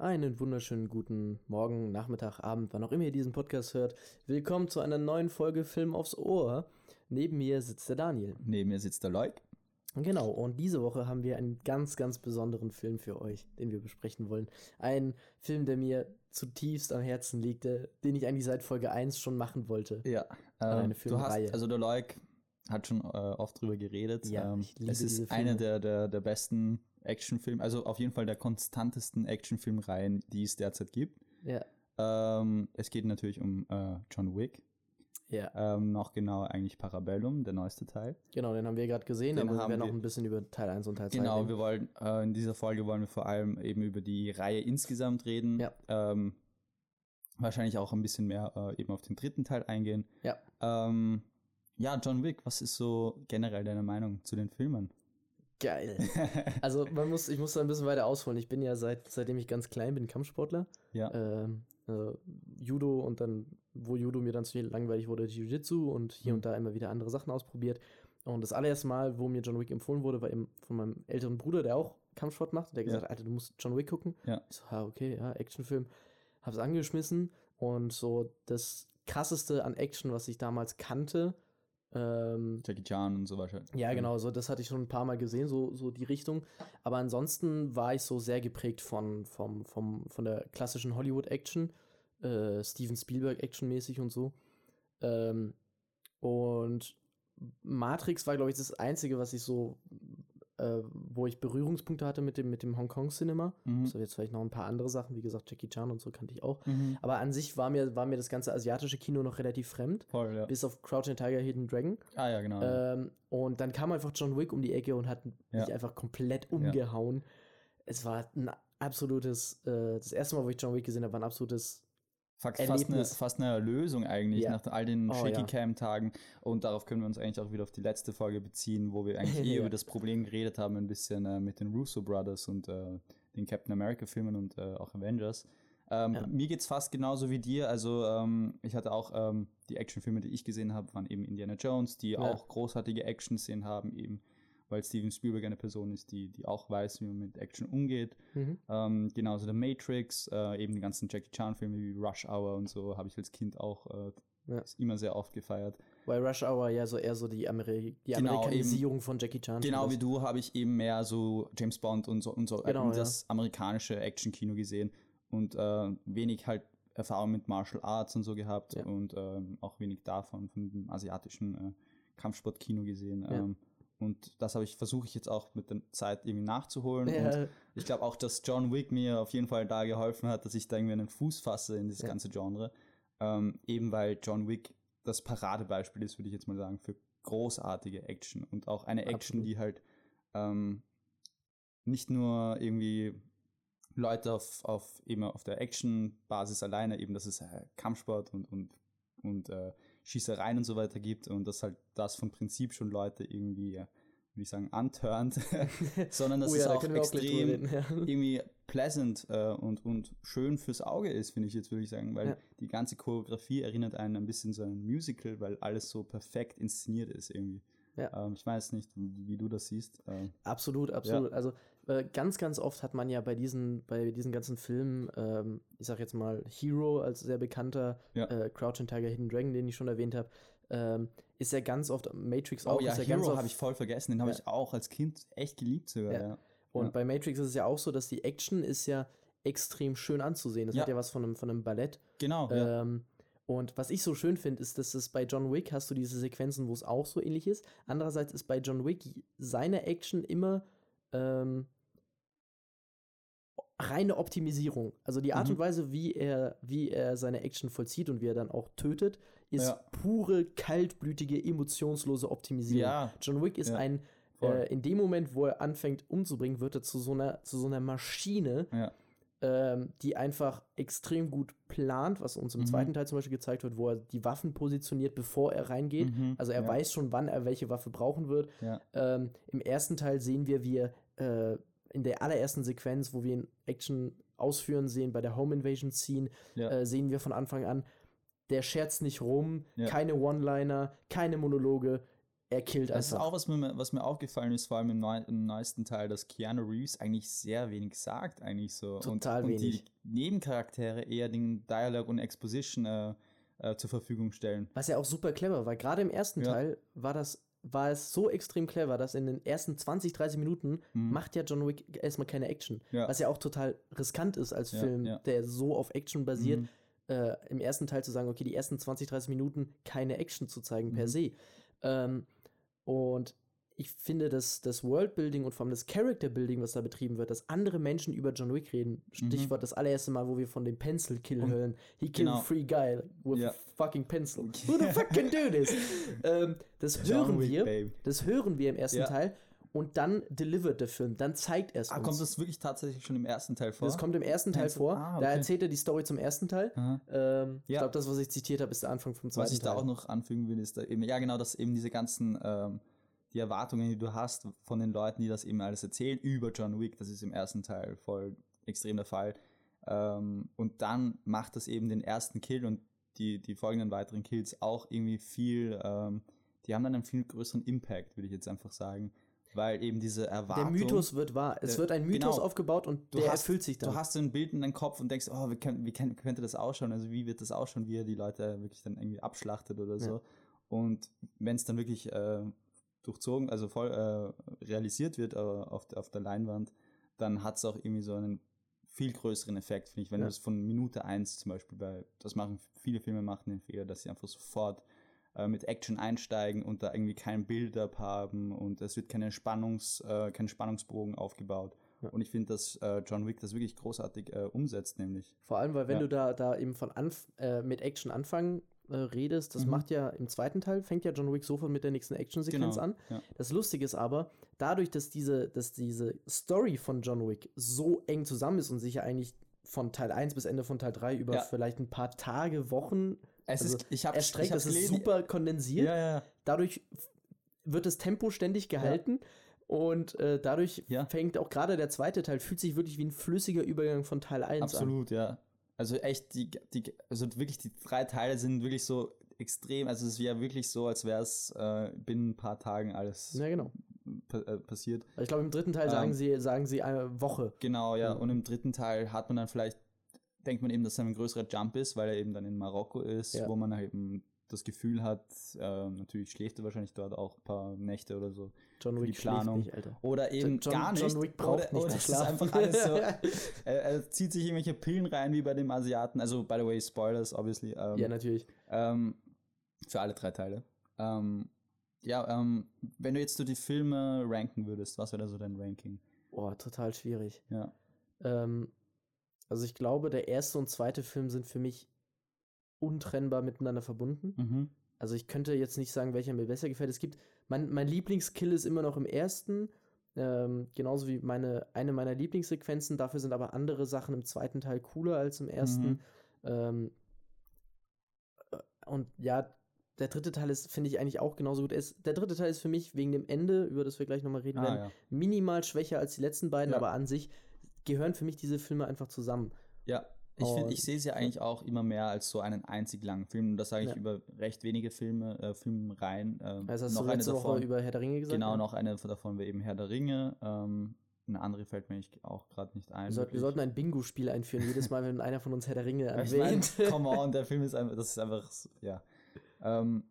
Einen wunderschönen guten Morgen, Nachmittag, Abend, wann auch immer ihr diesen Podcast hört. Willkommen zu einer neuen Folge Film aufs Ohr. Neben mir sitzt der Daniel. Neben mir sitzt der Leuk. Genau, und diese Woche haben wir einen ganz, ganz besonderen Film für euch, den wir besprechen wollen. Ein Film, der mir zutiefst am Herzen liegt, den ich eigentlich seit Folge 1 schon machen wollte. Ja, ähm, du hast, also der Leuk hat schon äh, oft drüber geredet. Ja, ähm, ich liebe es ist Filme. der, der, der besten Actionfilme, also auf jeden Fall der konstantesten Actionfilmreihen, die es derzeit gibt. Ja, Ähm, es geht natürlich um äh, John Wick. ja. Ähm, noch genau eigentlich Parabellum, der neueste Teil. Genau, den haben wir gerade gesehen, Den aber wir haben werden wir- ein bisschen über Teil 1 und Teil 2 Genau, reden. wir wollen äh, in dieser Folge wollen wir vor allem eben über die Reihe insgesamt reden. Ja. Ähm, wahrscheinlich auch ein bisschen mehr äh, eben auf den dritten Teil eingehen. Ja. Ähm, ja, John Wick, was ist so generell deine Meinung zu den Filmen? Geil. Also man muss, ich muss da ein bisschen weiter ausholen. Ich bin ja seit, seitdem ich ganz klein bin, Kampfsportler. ja. Ähm, also Judo und dann, wo Judo mir dann zu langweilig wurde, Jiu-Jitsu und hier Mhm. und da immer wieder andere Sachen ausprobiert. Und das allererste Mal, wo mir John Wick empfohlen wurde, war eben von meinem älteren Bruder, der auch Kampfsport macht. Der hat Ja. gesagt, Alter, du musst John Wick gucken. Ja. Ich so, ah, okay, ja, Actionfilm. Hab's angeschmissen und so das krasseste an Action, was ich damals kannte, ähm, Jackie Chan und so weiter. ja, genau, so das hatte ich schon ein paar Mal gesehen, so, so die Richtung. Aber ansonsten war ich so sehr geprägt von, vom, vom, von der klassischen Hollywood-Action, äh, Steven Spielberg-Action-mäßig und so. Ähm, und Matrix war, glaube ich, das Einzige, was ich so, äh, wo ich Berührungspunkte hatte mit dem, mit dem Hongkong-Cinema. Mhm. So jetzt vielleicht noch ein paar andere Sachen, wie gesagt, Jackie Chan und so kannte ich auch. Mhm. Aber an sich war mir, war mir das ganze asiatische Kino noch relativ fremd, Voll, ja. bis auf Crouching Tiger, Hidden Dragon. Ah ja, genau. Ähm, und dann kam einfach John Wick um die Ecke und hat mich Ja. einfach komplett umgehauen. Es war ein absolutes, äh, das erste Mal, wo ich John Wick gesehen habe, war ein absolutes, Fast, fast, eine, fast eine Erlösung eigentlich Ja. nach all den Oh, Shaky. Cam Tagen und darauf können wir uns eigentlich auch wieder auf die letzte Folge beziehen, wo wir eigentlich eh über das Problem geredet haben, ein bisschen äh, mit den Russo Brothers und äh, den Captain America Filmen und äh, auch Avengers. Ähm, Ja. Mir geht's fast genauso wie dir. Also ähm, ich hatte auch ähm, die Actionfilme, die ich gesehen habe, waren eben Indiana Jones, die Ja. auch großartige Action-Szenen haben, eben weil Steven Spielberg eine Person ist, die, die auch weiß, wie man mit Action umgeht. Ähm, genauso der Matrix, äh, eben die ganzen Jackie Chan-Filme wie Rush Hour und so, habe ich als Kind auch äh, Ja. immer sehr oft gefeiert. weil Rush Hour ja so eher so die, Ameri die Genau, Amerikanisierung von Jackie Chan Genau wie du habe ich eben mehr so James Bond und so und so Genau, und das amerikanische Action-Kino gesehen und äh, wenig halt Erfahrung mit Martial Arts und so gehabt Ja. und ähm, auch wenig davon von dem asiatischen äh, Kampfsportkino gesehen. Ja. Und das habe ich versuche ich jetzt auch mit der Zeit irgendwie nachzuholen. Und Ja, Ich glaube auch, dass John Wick mir auf jeden Fall da geholfen hat, dass ich da irgendwie einen Fuß fasse in dieses Ja. ganze Genre. Ähm, eben weil John Wick das Paradebeispiel ist, würde ich jetzt mal sagen, für großartige Action und auch eine Action, Absolut. die halt ähm, nicht nur irgendwie Leute auf, auf eben auf der Action-Basis alleine, eben dass es äh, Kampfsport und, und, und äh, Schießereien und so weiter gibt und dass halt das vom Prinzip schon Leute irgendwie, äh, würde ich sagen, antörnt, sondern dass oh es ja, da auch wir auch extrem reden. Ja. irgendwie pleasant äh, und, und schön fürs Auge ist, finde ich jetzt, würde ich sagen, weil Ja. die ganze Choreografie erinnert einen ein bisschen so an ein Musical, weil alles so perfekt inszeniert ist irgendwie. Ja. Ähm, ich weiß nicht, wie, wie du das siehst. Ähm, Absolut, absolut. Also äh, ganz, ganz oft hat man ja bei diesen, bei diesen ganzen Filmen, ähm, ich sag jetzt mal Hero als sehr bekannter, Ja. äh, Crouching Tiger, Hidden Dragon, den ich schon erwähnt habe, ähm, ist ja ganz oft, Matrix auch, oh ja, ist ja ganz Hero habe ich voll vergessen, den habe Ja. ich auch als Kind echt geliebt sogar. Ja. Ja. und bei Matrix ist es ja auch so, dass die Action ist ja extrem schön anzusehen. Das hat ja was von einem, von einem Ballett. Genau. Ähm, und was ich so schön finde, ist, dass es bei John Wick hast du diese Sequenzen, wo es auch so ähnlich ist. Andererseits ist bei John Wick seine Action immer ähm, reine Optimisierung. Also die Art Mhm. und Weise, wie er, wie er seine Action vollzieht und wie er dann auch tötet, ist Ja. pure, kaltblütige, emotionslose Optimisierung. Ja, John Wick ist Ja, ein, äh, in dem Moment, wo er anfängt umzubringen, wird er zu so einer, zu so einer Maschine, ähm, die einfach extrem gut plant, was uns im Mhm. zweiten Teil zum Beispiel gezeigt wird, wo er die Waffen positioniert, bevor er reingeht. Mhm, Also er weiß schon, wann er welche Waffe brauchen wird. Ähm, Im ersten Teil sehen wir, wie er äh, in der allerersten Sequenz, wo wir ihn Action ausführen sehen, bei der Home Invasion Scene, Ja. äh, sehen wir von Anfang an, der scherzt nicht rum, Ja. keine One-Liner, keine Monologe. er killt Das ist einfach. auch, was mir, was mir aufgefallen ist, vor allem im, neu, im neuesten Teil, dass Keanu Reeves eigentlich sehr wenig sagt, eigentlich so. Total und, und wenig. die Nebencharaktere eher den Dialog und Exposition äh, äh, zur Verfügung stellen. Was ja auch super clever war. Gerade im ersten Ja. Teil war das war es so extrem clever, dass in den ersten 20, 30 Minuten Mhm. macht ja John Wick erstmal keine Action. Ja. Was ja auch total riskant ist als Ja, Film, ja. der so auf Action basiert, Mhm. äh, im ersten Teil zu sagen, okay, die ersten 20, 30 Minuten keine Action zu zeigen per Mhm. se. Ähm, und ich finde, dass das Worldbuilding und vor allem das Character-Building, was da betrieben wird, dass andere Menschen über John Wick reden. Stichwort das allererste Mal, wo wir von dem Pencil-Kill Mhm. Und- hören. He killed genau. a free guy with Ja. a fucking pencil. Who the fuck can do this? ähm, das John hören Wick, wir. baby. Das hören wir im ersten Ja. Teil. Und dann delivert der Film. Dann zeigt er es Ah, uns. kommt das wirklich tatsächlich schon im ersten Teil vor? Das kommt im ersten Teil Pencil- vor. Ah, Da okay. erzählt er die Story zum ersten Teil. Ähm, Ich Ja. glaube, das, was ich zitiert habe, ist der Anfang vom zweiten Was ich Teil. da auch noch anfügen will, ist da eben, ja genau, dass eben diese ganzen, ähm, die Erwartungen, die du hast von den Leuten, die das eben alles erzählen über John Wick, das ist im ersten Teil voll extrem der Fall. Ähm, und dann macht das eben den ersten Kill und die, die folgenden weiteren Kills auch irgendwie viel, ähm, die haben dann einen viel größeren Impact, würde ich jetzt einfach sagen. Weil eben diese der Erwartung. Mythos wird wahr. Es Der- wird ein Mythos genau. aufgebaut und Du der hast- erfüllt sich dann. Du hast so ein Bild in deinem Kopf und denkst, oh, wie, kann, wie kann, könnte das ausschauen? Also wie wird das ausschauen, wie er die Leute wirklich dann irgendwie abschlachtet oder so. Und wenn es dann wirklich äh, durchzogen, also voll äh, realisiert wird äh, auf, der- auf der Leinwand, dann hat es auch irgendwie so einen viel größeren Effekt, finde ich. Wenn Ja. du es von Minute 1 zum Beispiel bei, das machen viele Filme machen den Fehler, dass sie einfach sofort äh, mit Action einsteigen und da irgendwie kein Build-up haben und es wird keine Spannungs, äh, kein Spannungsbogen aufgebaut. Ja. Und ich finde, dass äh, John Wick das wirklich großartig äh, umsetzt, nämlich. Vor allem, weil wenn Ja. du da, da eben von Anf äh, mit Action anfangen äh, redest, das Mhm. macht ja im zweiten Teil, fängt ja John Wick sofort mit der nächsten Action-Sequenz Genau, an. ja. Das Lustige ist aber, dadurch, dass diese, dass diese Story von John Wick so eng zusammen ist und sich ja eigentlich von Teil 1 bis Ende von Teil 3 über Ja. vielleicht ein paar Tage, Wochen Es also ist, ich habe erstreckt, das ist super kondensiert. Ja, Dadurch wird das Tempo ständig gehalten. Und äh, dadurch fängt auch gerade der zweite Teil, fühlt sich wirklich wie ein flüssiger Übergang von Teil 1 an. Absolut, ja. Also echt, die, die, also wirklich die drei Teile sind wirklich so extrem, also es wäre wirklich so, als wäre es äh, binnen ein paar Tagen alles Ja, genau. äh, passiert. Ich glaube, im dritten Teil sagen Ähm, sie, sagen sie eine Woche. Genau, ja. Mhm. Und im dritten Teil hat man dann vielleicht, denkt man eben, dass es ein größerer Jump ist, weil er eben dann in Marokko ist, Ja. wo man halt eben das Gefühl hat, ähm, natürlich schläft er wahrscheinlich dort auch ein paar Nächte oder so. John für die Wick schläft Planung. nicht, Alter. Oder eben John- gar nicht. John Wick braucht oder, nicht oder einfach alles so. er, er zieht sich irgendwelche Pillen rein, wie bei dem Asiaten. Also, by the way, Spoilers, obviously. Ähm, ja, natürlich. ähm, für alle drei Teile. Ähm, ja, ähm, wenn du jetzt so die Filme ranken würdest, was wäre da so dein Ranking? Boah, total schwierig. Ja. Ähm, also ich glaube, der erste und zweite Film sind für mich untrennbar miteinander verbunden. Mhm. Also ich könnte jetzt nicht sagen, welcher mir besser gefällt. Es gibt, mein, mein Lieblingskill ist immer noch im ersten, ähm, genauso wie meine, eine meiner Lieblingssequenzen. Dafür sind aber andere Sachen im zweiten Teil cooler als im ersten. Mhm. Ähm, äh, und ja, der dritte Teil ist, finde ich eigentlich auch genauso gut. Es, der dritte Teil ist für mich wegen dem Ende, über das wir gleich nochmal reden werden, Ah, ja. minimal schwächer als die letzten beiden, Ja. aber an sich gehören für mich diese Filme einfach zusammen. Ja, ich, find, ich sehe ja eigentlich auch immer mehr als so einen einzig langen Film. Und das sage ich Ja. über recht wenige Filme, äh, Filmreihen. Ähm, Also hast noch du eine letzte Woche davon. über Herr der Ringe gesagt? Genau, ja? noch eine davon wäre eben Herr der Ringe. Ähm, eine andere fällt mir auch gerade nicht ein. Wir, sollten, wir sollten ein Bingo-Spiel einführen, jedes Mal, wenn einer von uns Herr der Ringe Ich erwähnt. come on, der Film ist einfach, das ist einfach, ja. Ähm,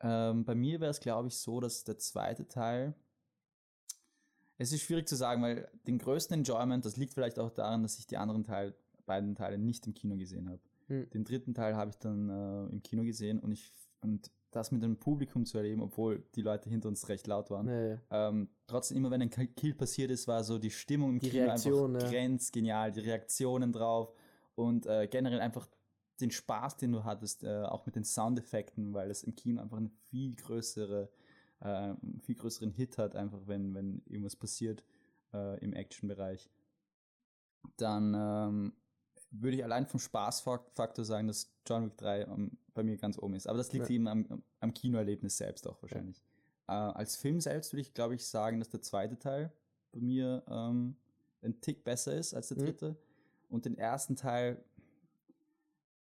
ähm, bei mir wäre es, glaube ich, so, dass der zweite Teil, es ist schwierig zu sagen, weil den größten Enjoyment, das liegt vielleicht auch daran, dass ich die anderen Teil, beiden Teile nicht im Kino gesehen habe. Hm. Den dritten Teil habe ich dann äh, im Kino gesehen und ich, und das mit dem Publikum zu erleben, obwohl die Leute hinter uns recht laut waren. Nee. Ähm, trotzdem, immer wenn ein Kill passiert ist, war so die Stimmung im Die Kino Reaktion, einfach ja. grenzgenial, die Reaktionen drauf und äh, generell einfach den Spaß, den du hattest, äh, auch mit den Soundeffekten, weil es im Kino einfach eine viel größere, äh, einen viel größeren Hit hat, einfach wenn, wenn irgendwas passiert äh, im Action-Bereich. Dann ähm, würde ich allein vom Spaßfaktor sagen, dass John Wick 3 ähm, bei mir ganz oben ist. Aber das liegt Ja. eben am, am Kinoerlebnis selbst auch wahrscheinlich. Äh, als Film selbst würde ich, glaube ich, sagen, dass der zweite Teil bei mir ähm, ein Tick besser ist als der Mhm. dritte. Und den ersten Teil,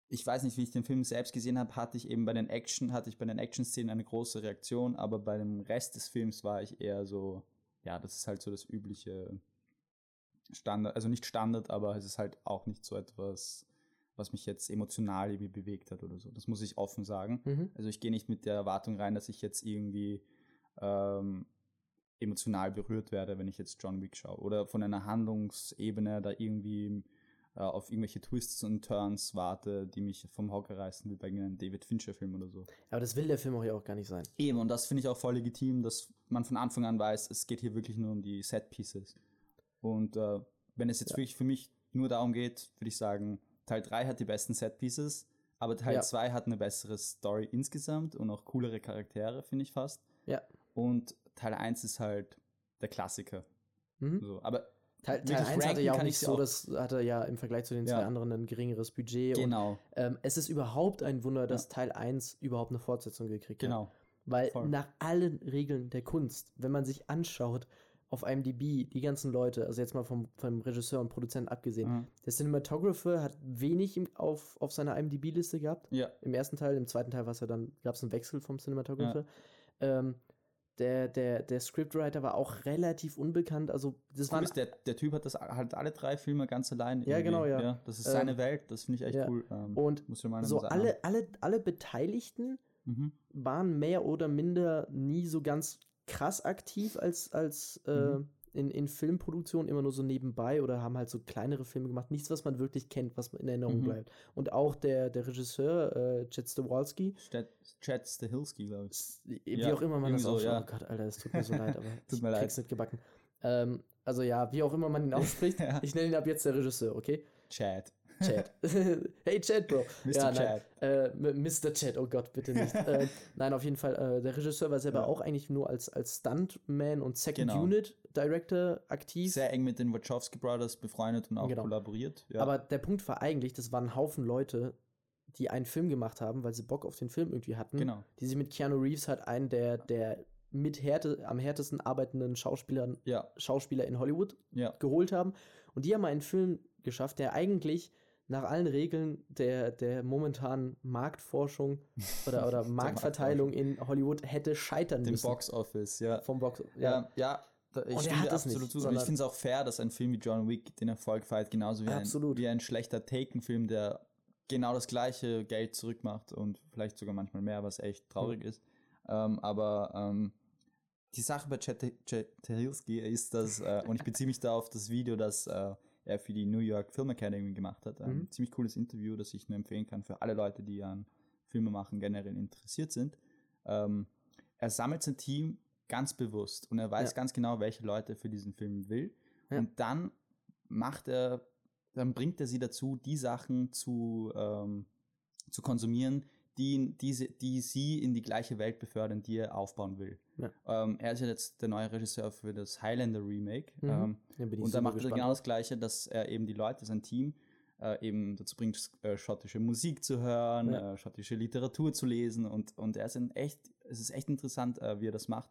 ich weiß nicht, wie ich den Film selbst gesehen habe, hatte ich eben bei den Action, hatte ich bei den Action-Szenen eine große Reaktion, aber bei dem Rest des Films war ich eher so, ja, das ist halt so das übliche Standard, also nicht Standard, aber es ist halt auch nicht so etwas, was mich jetzt emotional irgendwie bewegt hat oder so. Das muss ich offen sagen. Mhm. Also ich gehe nicht mit der Erwartung rein, dass ich jetzt irgendwie ähm, emotional berührt werde, wenn ich jetzt John Wick schaue. Oder von einer Handlungsebene da irgendwie äh, auf irgendwelche Twists und Turns warte, die mich vom Hocker reißen, wie bei einem David Fincher-Film oder so. Aber das will der Film auch ja auch gar nicht sein. Eben, und das finde ich auch voll legitim, dass man von Anfang an weiß, es geht hier wirklich nur um die Set-Pieces. Und äh, wenn es jetzt Ja. wirklich für mich nur darum geht, würde ich sagen, Teil 3 hat die besten Set-Pieces, aber Teil Ja. 2 hat eine bessere Story insgesamt und auch coolere Charaktere, finde ich fast. Ja. Und Teil 1 ist halt der Klassiker. Mhm. So. Aber Teil, Teil 1 hatte ja auch nicht so, das hatte ja im Vergleich zu den Ja. zwei anderen ein geringeres Budget. genau, Und ähm, es ist überhaupt ein Wunder, dass Teil 1 überhaupt eine Fortsetzung gekriegt hat. genau. Weil Voll. nach allen Regeln der Kunst, wenn man sich anschaut, auf IMDb, die ganzen Leute, also jetzt mal vom, vom Regisseur und Produzenten abgesehen, Mhm. der Cinematographer hat wenig auf, auf seiner IMDb-Liste gehabt. Ja, Im ersten Teil, im zweiten Teil war es ja dann, gab es einen Wechsel vom Cinematographer. Ähm, der, der, der Scriptwriter war auch relativ unbekannt. Also, das cool ist, der, der Typ hat das halt alle drei Filme ganz allein. Ja, genau, ja. Das ist Ähm, seine Welt, das finde ich echt ja. cool. Ähm, Und muss ich mal so alle, alle, alle Beteiligten Mhm. waren mehr oder minder nie so ganz krass aktiv als, als äh, Mhm. in, in Filmproduktion, immer nur so nebenbei oder haben halt so kleinere Filme gemacht. Nichts, was man wirklich kennt, was in Erinnerung Mhm. bleibt. Und auch der, der Regisseur, äh, Chet Stawalski, Chad, Chad Stahelski, glaube ich. s- wie Ja, auch immer man das so, ausspricht. ja. Oh Gott, Alter, es tut mir so leid, aber Tut ich mir leid. krieg's nicht gebacken. Ähm, also ja, wie auch immer man ihn ausspricht, Ja. ich nenne ihn ab jetzt der Regisseur, okay? Chad. Chat. hey Chat, Bro. Mr. Ja, nein. Chad. Äh, Mr. Chat, oh Gott, bitte nicht. äh, nein, auf jeden Fall, äh, der Regisseur war selber Ja. auch eigentlich nur als, als Stuntman und Second Genau. Unit Director aktiv. Sehr eng mit den Wachowski Brothers befreundet und auch Genau. kollaboriert. Ja. Aber der Punkt war eigentlich, das waren ein Haufen Leute, die einen Film gemacht haben, weil sie Bock auf den Film irgendwie hatten. genau. Die sich mit Keanu Reeves halt einen der, der mit Härte, am härtesten arbeitenden Schauspielern, Ja, Schauspieler in Hollywood ja. geholt haben. Und die haben einen Film geschafft, der eigentlich nach allen Regeln der, der momentanen Marktforschung oder, oder Marktverteilung in Hollywood hätte scheitern Dem müssen. Box Office, ja. Vom Box. Ja, ja. Da, ich Und stimme es nicht, absolut zu. Ich finde es auch fair, dass ein Film wie John Wick den Erfolg feiert, genauso wie, ein, Absolut. wie ein schlechter Taken-Film, der genau das gleiche Geld zurückmacht und vielleicht sogar manchmal mehr, was echt traurig Hm. ist. Ähm, aber ähm, die Sache bei Chet ist, dass, äh, und ich beziehe mich da auf das Video, das äh, er für die New York Film Academy gemacht hat. Ein Mhm. ziemlich cooles Interview, das ich nur empfehlen kann für alle Leute, die an Filme machen generell interessiert sind. Ähm, er sammelt sein Team ganz bewusst und er weiß Ja. ganz genau, welche Leute er für diesen Film will. Ja. Und dann macht er, dann bringt er sie dazu, die Sachen zu, ähm, zu konsumieren, die, diese, die sie in die gleiche Welt befördern, die er aufbauen will. Ja. Ähm, er ist ja jetzt der neue Regisseur für das Highlander Remake. Mhm. Ähm, Ja, und da macht er genau das Gleiche, dass er eben die Leute, sein Team, äh, eben dazu bringt, äh, schottische Musik zu hören, Ja. äh, schottische Literatur zu lesen und, und er ist ein echt, es ist echt interessant, äh, wie er das macht.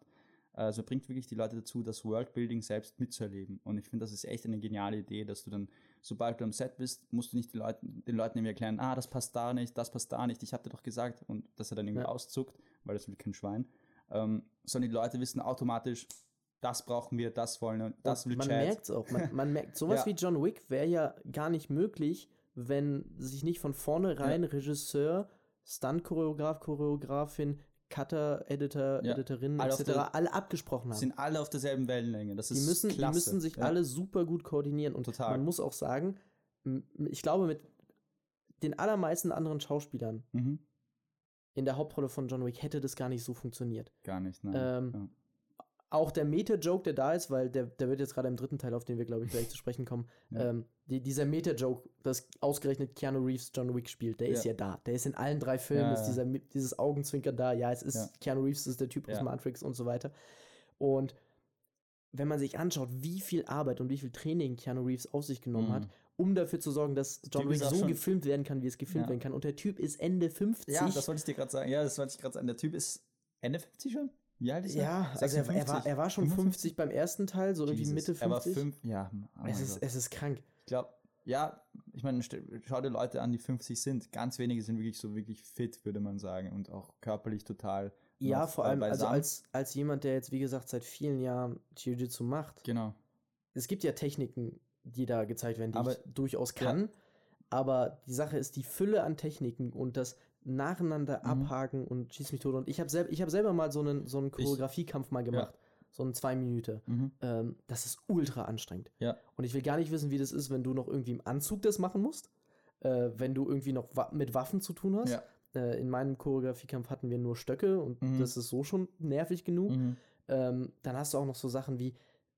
Also bringt wirklich die Leute dazu, das Worldbuilding selbst mitzuerleben. Und ich finde, das ist echt eine geniale Idee, dass du dann, sobald du am Set bist, musst du nicht den Leuten, den Leuten irgendwie erklären, ah, das passt da nicht, das passt da nicht, ich habe dir doch gesagt, und dass er dann irgendwie Ja. auszuckt, weil das will kein Schwein. Ähm, sondern die Leute wissen automatisch, das brauchen wir, das wollen wir, das will man merkt es auch. Man, man merkt, sowas Ja. wie John Wick wäre ja gar nicht möglich, wenn sich nicht von vornherein Regisseur, Stunt-Choreograf, Choreografin, Cutter, Editor, Ja. Editorin Alle etc. alle abgesprochen haben. sind alle auf derselben Wellenlänge. Das Die ist müssen, die klasse. müssen sich Ja. alle super gut koordinieren. Und Total. man muss auch sagen, ich glaube, mit den allermeisten anderen Schauspielern Mhm. in der Hauptrolle von John Wick hätte das gar nicht so funktioniert. Gar nicht, nein. Ähm, Auch der Meta-Joke, der da ist, weil der, der wird jetzt gerade im dritten Teil, auf den wir, glaube ich, gleich zu sprechen kommen, Ja. ähm, die, dieser Meta-Joke, dass ausgerechnet Keanu Reeves John Wick spielt, der ist Ja. ja da. Der ist in allen drei Filmen, Ja, ist ja. dieser, dieses Augenzwinkern da. Ja, es ist Ja. Keanu Reeves, ist der Typ aus Ja. Matrix und so weiter. Und wenn man sich anschaut, wie viel Arbeit und wie viel Training Keanu Reeves auf sich genommen Mhm. hat, um dafür zu sorgen, dass John Wick so gefilmt werden kann, wie es gefilmt Ja. werden kann. Und der Typ ist Ende 50. ja, das wollte ich dir gerade sagen. Ja, das wollte ich gerade sagen. Der Typ ist Ende 50 schon? Wie alt ist er? Ja, also er, er, war, er war schon 50 beim ersten Teil, so irgendwie Jesus. Mitte 50. Er war fünf, ja. oh es, ist, Gott. es ist krank. ich glaube, ja, ich meine, schau dir Leute an, die 50 sind. Ganz wenige sind wirklich so wirklich fit, würde man sagen. Und auch körperlich total. Ja, vor äh, allem, also als, als jemand, der jetzt, wie gesagt, seit vielen Jahren Jiu-Jitsu macht, Genau. es gibt ja Techniken, die da gezeigt werden, die Aber- ich durchaus kann. Aber die Sache ist, die Fülle an Techniken und das nacheinander Mhm. abhaken und schieß mich tot. Und ich habe selb, ich hab selber mal so einen, so einen Choreografiekampf mal gemacht. So einen zwei Minuten. Mhm. Ähm, das ist ultra anstrengend. Ja. Und ich will gar nicht wissen, wie das ist, wenn du noch irgendwie im Anzug das machen musst. Äh, wenn du irgendwie noch wa mit Waffen zu tun hast. Ja. Äh, in meinem Choreografiekampf hatten wir nur Stöcke und Mhm. das ist so schon nervig genug. Mhm. Ähm, dann hast du auch noch so Sachen wie,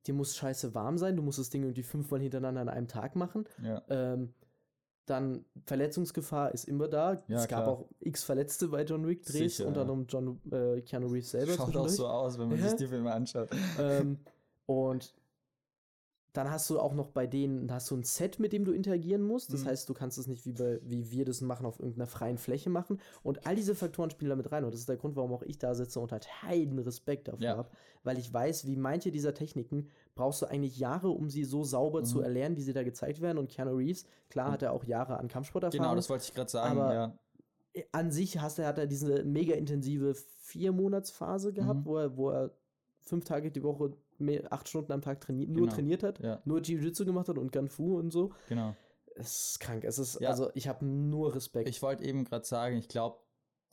dir muss scheiße warm sein, du musst das Ding irgendwie fünfmal hintereinander an einem Tag machen. Ja. Ähm, dann Verletzungsgefahr ist immer da. Ja, es gab klar. auch x Verletzte bei John Wick Drehs, Sicher, unter anderem John, äh, Keanu Reeves selber. Schaut auch so aus, wenn man Ja. sich die Filme anschaut. ähm, und dann hast du auch noch bei denen, hast du ein Set, mit dem du interagieren musst. Das Mhm. heißt, du kannst es nicht wie, bei, wie wir das machen, auf irgendeiner freien Fläche machen. Und all diese Faktoren spielen damit rein. Und das ist der Grund, warum auch ich da sitze und halt heiden Respekt dafür Ja. habe. Weil ich weiß, wie manche dieser Techniken brauchst du eigentlich Jahre, um sie so sauber zu Mhm. erlernen, wie sie da gezeigt werden. Und Keanu Reeves, klar Und- hat er auch Jahre an Kampfsporterfahrung. Genau, das wollte ich gerade sagen. Aber- ja. an sich hast er, hat er diese mega intensive Vier-Monats-Phase gehabt, Mhm. wo, er, wo er fünf Tage die Woche, mehr, acht Stunden am Tag traini nur Genau. trainiert hat, ja, nur Jiu-Jitsu gemacht hat und Gunfu und so. genau. Es ist krank. Es ist, Ja. also ich habe nur Respekt. Ich wollte eben gerade sagen, ich glaube,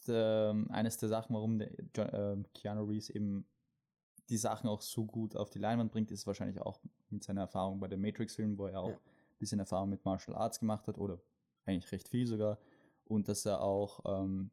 ähm, eines der Sachen, warum der ähm, Keanu Reeves eben die Sachen auch so gut auf die Leinwand bringt, ist wahrscheinlich auch mit seiner Erfahrung bei den Matrix-Filmen, wo er auch Ja. ein bisschen Erfahrung mit Martial Arts gemacht hat oder eigentlich recht viel sogar. Und dass er auch ähm,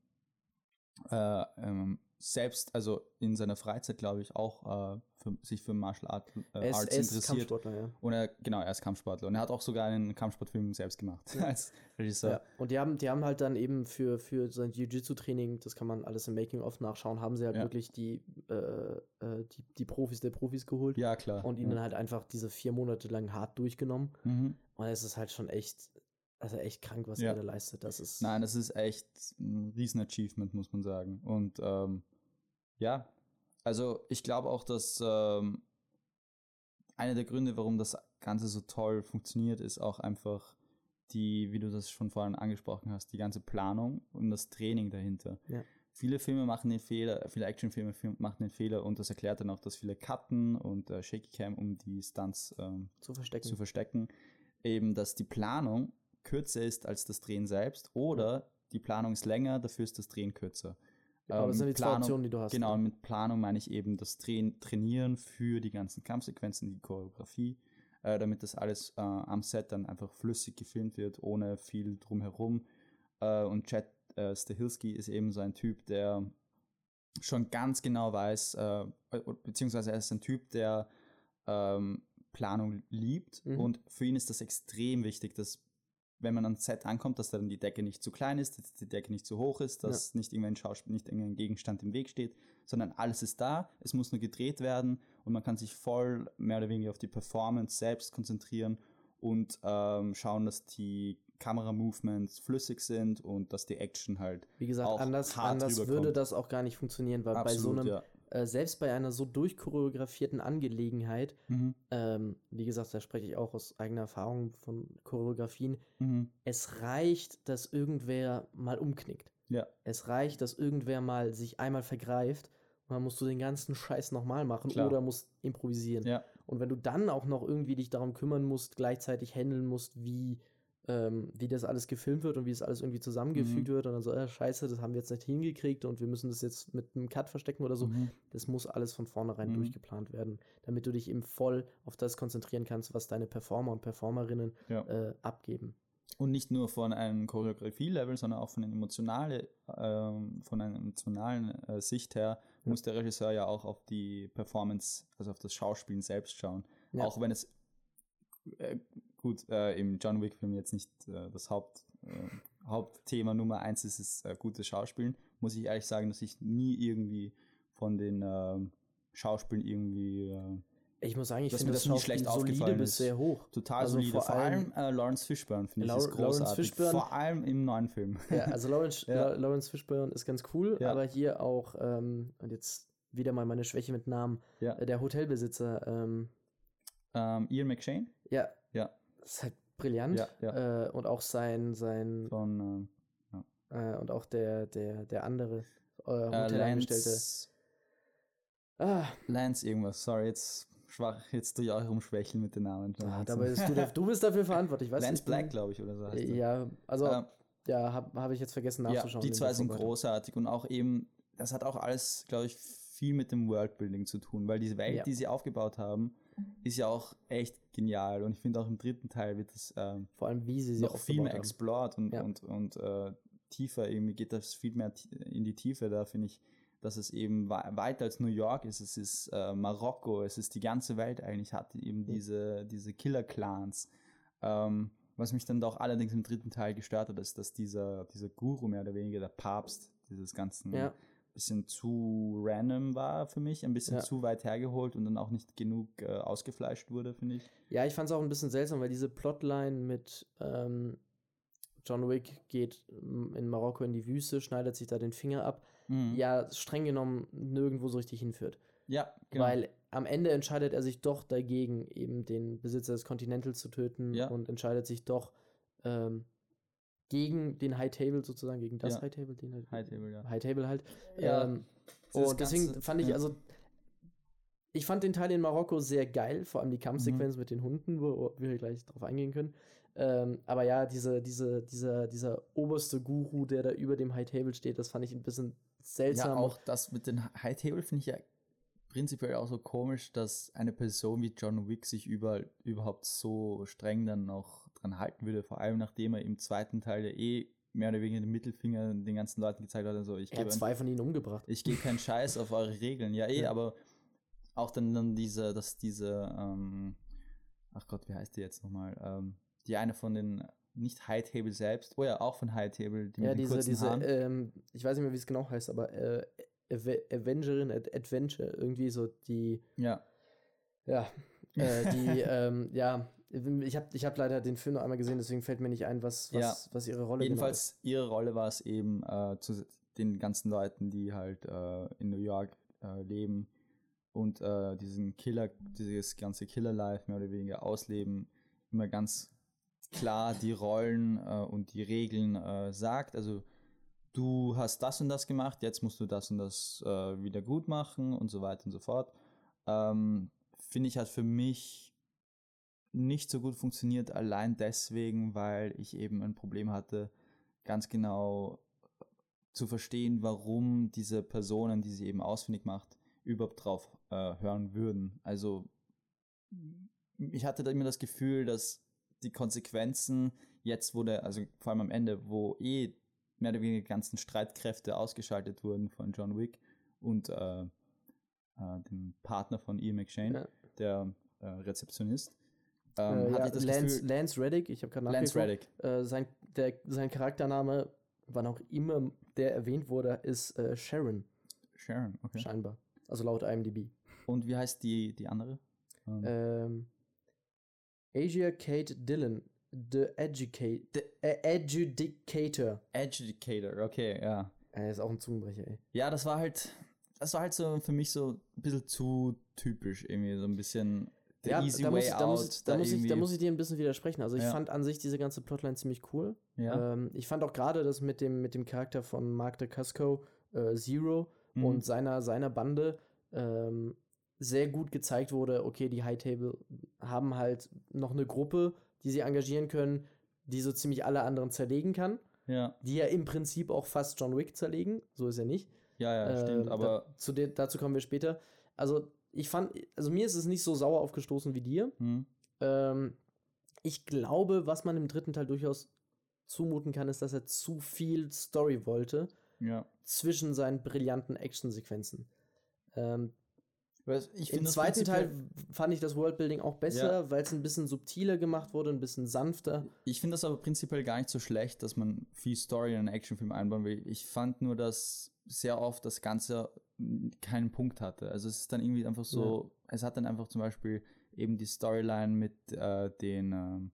äh, ähm, selbst, also in seiner Freizeit, glaube ich, auch äh, für, sich für Martial Art, äh, Arts er ist interessiert. Kampfsportler, ja. Und er, genau, er ist Kampfsportler. Und er hat auch sogar einen Kampfsportfilm selbst gemacht Ja. als Regisseur. ja. Und die haben, die haben halt dann eben für, für sein Jiu-Jitsu-Training, das kann man alles im Making-of nachschauen, haben sie halt Ja. wirklich die, äh, äh, die, die Profis der Profis geholt Ja, klar. und ihnen halt einfach diese vier Monate lang hart durchgenommen. Mhm. Und es ist halt schon echt, also echt krank, was er da leistet. Das ist. Nein, das ist echt ein Riesen-Achievement, muss man sagen. Und ähm, ja, also ich glaube auch, dass ähm, einer der Gründe, warum das Ganze so toll funktioniert, ist auch einfach die, wie du das schon vorhin angesprochen hast, die ganze Planung und das Training dahinter. Ja. Viele Filme machen den Fehler, viele Actionfilme film- machen den Fehler und das erklärt dann auch, dass viele cutten und äh, Shaky Cam, um die Stunts ähm, zu verstecken. zu verstecken, eben, dass die Planung kürzer ist als das Drehen selbst oder die Planung ist länger, dafür ist das Drehen kürzer. Aber das Ähm, sind die zwei Planung- Optionen, die du hast. Genau, mit Planung meine ich eben das Train Trainieren für die ganzen Kampfsequenzen, die Choreografie, äh, damit das alles äh, am Set dann einfach flüssig gefilmt wird, ohne viel drumherum. Äh, und Chad äh, Stahelski ist eben so ein Typ, der schon ganz genau weiß, äh, beziehungsweise er ist ein Typ, der ähm, Planung liebt Mhm. und für ihn ist das extrem wichtig, dass wenn man ans Set ankommt, dass dann die Decke nicht zu klein ist, dass die Decke nicht zu hoch ist, dass nicht irgendein Schauspiel, nicht irgendein Gegenstand im Weg steht, sondern alles ist da, es muss nur gedreht werden und man kann sich voll mehr oder weniger auf die Performance selbst konzentrieren und ähm, schauen, dass die Kameramovements flüssig sind und dass die Action halt Wie gesagt, anders, anders würde das auch gar nicht funktionieren, weil bei so einem, ja. Äh, selbst bei einer so durchchoreografierten Angelegenheit, Mhm. ähm, wie gesagt, da spreche ich auch aus eigener Erfahrung von Choreografien, Mhm. es reicht, dass irgendwer mal umknickt. Ja. Es reicht, dass irgendwer mal sich einmal vergreift und dann musst du den ganzen Scheiß nochmal machen Klar. oder musst improvisieren. Ja. Und wenn du dann auch noch irgendwie dich darum kümmern musst, gleichzeitig handeln musst, wie, ähm, wie das alles gefilmt wird und wie es alles irgendwie zusammengefügt Mhm. wird und dann so, äh, scheiße, das haben wir jetzt nicht hingekriegt und wir müssen das jetzt mit einem Cut verstecken oder so. Mhm. Das muss alles von vornherein Mhm. durchgeplant werden, damit du dich eben voll auf das konzentrieren kannst, was deine Performer und Performerinnen Ja. äh, abgeben. Und nicht nur von einem Choreografie-Level, sondern auch von, einer emotionale, ähm, von einer emotionalen äh, Sicht her Ja. muss der Regisseur ja auch auf die Performance, also auf das Schauspielen selbst schauen. Ja. Auch wenn es äh, gut äh, im John Wick-Film jetzt nicht äh, das Haupt, äh, Hauptthema Nummer eins ist, ist äh, gutes Schauspielen, muss ich ehrlich sagen, dass ich nie irgendwie von den ähm, Schauspielen irgendwie äh, Ich muss sagen, ich finde das Schauspiel schlecht solide aufgefallen bis ist. sehr hoch. total Also solide. vor Vor, allem äh, Lawrence Fishburne finde ich Lau- ist Lawrence großartig. Fishburne- Vor allem im neuen Film. Ja, also Lawrence, Ja. La- Lawrence Fishburne ist ganz cool, Ja. aber hier auch, ähm, und jetzt wieder mal meine Schwäche mit Namen, Ja. äh, der Hotelbesitzer, ähm, ähm, Ian McShane? ja, Ja. das ist halt brillant. Ja, ja. Äh, und auch sein, sein Von äh, und auch der, der, der andere äh, äh, Hotelangestellte. Lance, Ah, Lance irgendwas. Sorry, jetzt schwach, jetzt tue ich auch rumschwächeln mit den Namen. ah, dabei bist du, du bist dafür verantwortlich, weißt Lance ich bin- Black, glaube ich, oder so heißt. Ja, also, Ähm, ja, habe hab ich jetzt vergessen Ja, nachzuschauen. die in zwei sind großartig und auch eben, das hat auch alles, glaube ich, viel mit dem Worldbuilding zu tun, weil diese Welt, Ja. die sie aufgebaut haben, ist ja auch echt genial und ich finde auch im dritten Teil wird das ähm, Vor allem, wie sie sie noch viel mehr explored und, Ja. und, und äh, tiefer, irgendwie geht das viel mehr ti- in die Tiefe, da finde ich, dass es eben wei- weiter als New York ist, es ist äh, Marokko, es ist die ganze Welt eigentlich, hat eben diese, diese Killer-Clans. Ähm, was mich dann doch allerdings im dritten Teil gestört hat, ist, dass dieser, dieser Guru mehr oder weniger, der Papst dieses ganzen Ja. Bisschen zu random war für mich, ein bisschen Ja. zu weit hergeholt und dann auch nicht genug äh, ausgefleischt wurde, finde ich. Ja, ich fand es auch ein bisschen seltsam, weil diese Plotline mit ähm, John Wick geht ähm, in Marokko in die Wüste, schneidet sich da den Finger ab, Mhm. ja, streng genommen nirgendwo so richtig hinführt. ja genau. Weil am Ende entscheidet er sich doch dagegen, eben den Besitzer des Continentals zu töten Ja. und entscheidet sich doch ähm, gegen den High Table sozusagen, gegen das Ja. High Table, den High Table, ja. High Table halt. Ja, Ähm, und deswegen Ganze- fand ich, ja. also, ich fand den Teil in Marokko sehr geil, vor allem die Mhm. Kampfsequenz mit den Hunden, wo wir gleich drauf eingehen können. Ähm, aber ja, diese, diese, dieser, dieser oberste Guru, der da über dem High Table steht, das fand ich ein bisschen seltsam. Ja, auch das mit den High Table finde ich ja prinzipiell auch so komisch, dass eine Person wie John Wick sich überall überhaupt so streng dann noch dran halten würde, vor allem nachdem er im zweiten Teil ja eh mehr oder weniger den Mittelfinger den ganzen Leuten gezeigt hat, also ich er hat zwei von ihnen umgebracht. ich gebe keinen Scheiß auf eure Regeln. Ja, eh, Ja. aber auch dann, dann diese, dass diese, ähm, ach Gott, wie heißt die jetzt nochmal? Ähm, die eine von den, nicht High Table selbst, oh ja, auch von High Table, die Ja, diese, diese, ähm, ich weiß nicht mehr, wie es genau heißt, aber äh, Ave- Avengerin, Ad Adventure, irgendwie so die, ja, ja, äh, die, ähm, ja, ich habe ich hab leider den Film nur einmal gesehen, deswegen fällt mir nicht ein, was, was, Ja. was ihre Rolle Jedenfalls ihre Rolle war es eben, äh, zu den ganzen Leuten, die halt äh, in New York äh, leben und äh, diesen Killer, dieses ganze Killer-Life mehr oder weniger ausleben, immer ganz klar die Rollen äh, und die Regeln äh, sagt. Also du hast das und das gemacht, jetzt musst du das und das äh, wieder gut machen und so weiter und so fort. Ähm, Finde ich, hat für mich nicht so gut funktioniert, allein deswegen, weil ich eben ein Problem hatte, ganz genau zu verstehen, warum diese Personen, die sie eben ausfindig macht, überhaupt drauf äh, hören würden. Also ich hatte da immer das Gefühl, dass die Konsequenzen jetzt wurde, also vor allem am Ende, wo eh mehr oder weniger die ganzen Streitkräfte ausgeschaltet wurden von John Wick und äh, äh, dem Partner von Ian McShane, Ja. der äh, Rezeptionist. Äh, Ähm, hatte ja, ich das Lance, Gefühl, Lance Reddick, ich habe gerade Lance nachgeguckt. Reddick. Äh, sein, der, sein Charaktername, wann auch immer der erwähnt wurde, ist äh, Sharon, Sharon, okay. scheinbar. Also laut IMDb. Und wie heißt die, die andere? Ähm, Ähm, Asia Kate Dillon, The Educate, the, äh, Educator. Educator, okay, ja. Er ist auch ein Zungenbrecher, ey. Ja, das war halt, das war halt so für mich so ein bisschen zu typisch irgendwie, so ein bisschen the ja, easy da, way muss, ich- out. da, muss ich, da, muss ich, da muss ich dir ein bisschen widersprechen. Also ich Ja. fand an sich diese ganze Plotline ziemlich cool. ja. Ähm, ich fand auch gerade das mit dem, mit dem Charakter von Mark DeCusco, äh, Zero, Mhm. und seiner, seiner Bande ähm, sehr gut gezeigt wurde, okay, die High Table haben halt noch eine Gruppe, die sie engagieren können, die so ziemlich alle anderen zerlegen kann, ja, die ja im Prinzip auch fast John Wick zerlegen, so ist er nicht. ja, ja, stimmt, Ähm, aber da, zu de, dazu kommen wir später. Also ich fand, also mir ist es nicht so sauer aufgestoßen wie dir. hm, Ähm, ich glaube, was man im dritten Teil durchaus zumuten kann, ist, dass er zu viel Story wollte ja. zwischen seinen brillanten Actionsequenzen. Ähm, Im zweiten Teil fand ich das Worldbuilding auch besser, weil es ein bisschen subtiler gemacht wurde, ein bisschen sanfter. Ich finde das aber prinzipiell gar nicht so schlecht, dass man viel Story in einen Actionfilm einbauen will. Ich fand nur, dass sehr oft das Ganze keinen Punkt hatte. Also es ist dann irgendwie einfach so, es hat dann einfach zum Beispiel eben die Storyline mit äh, den, ähm,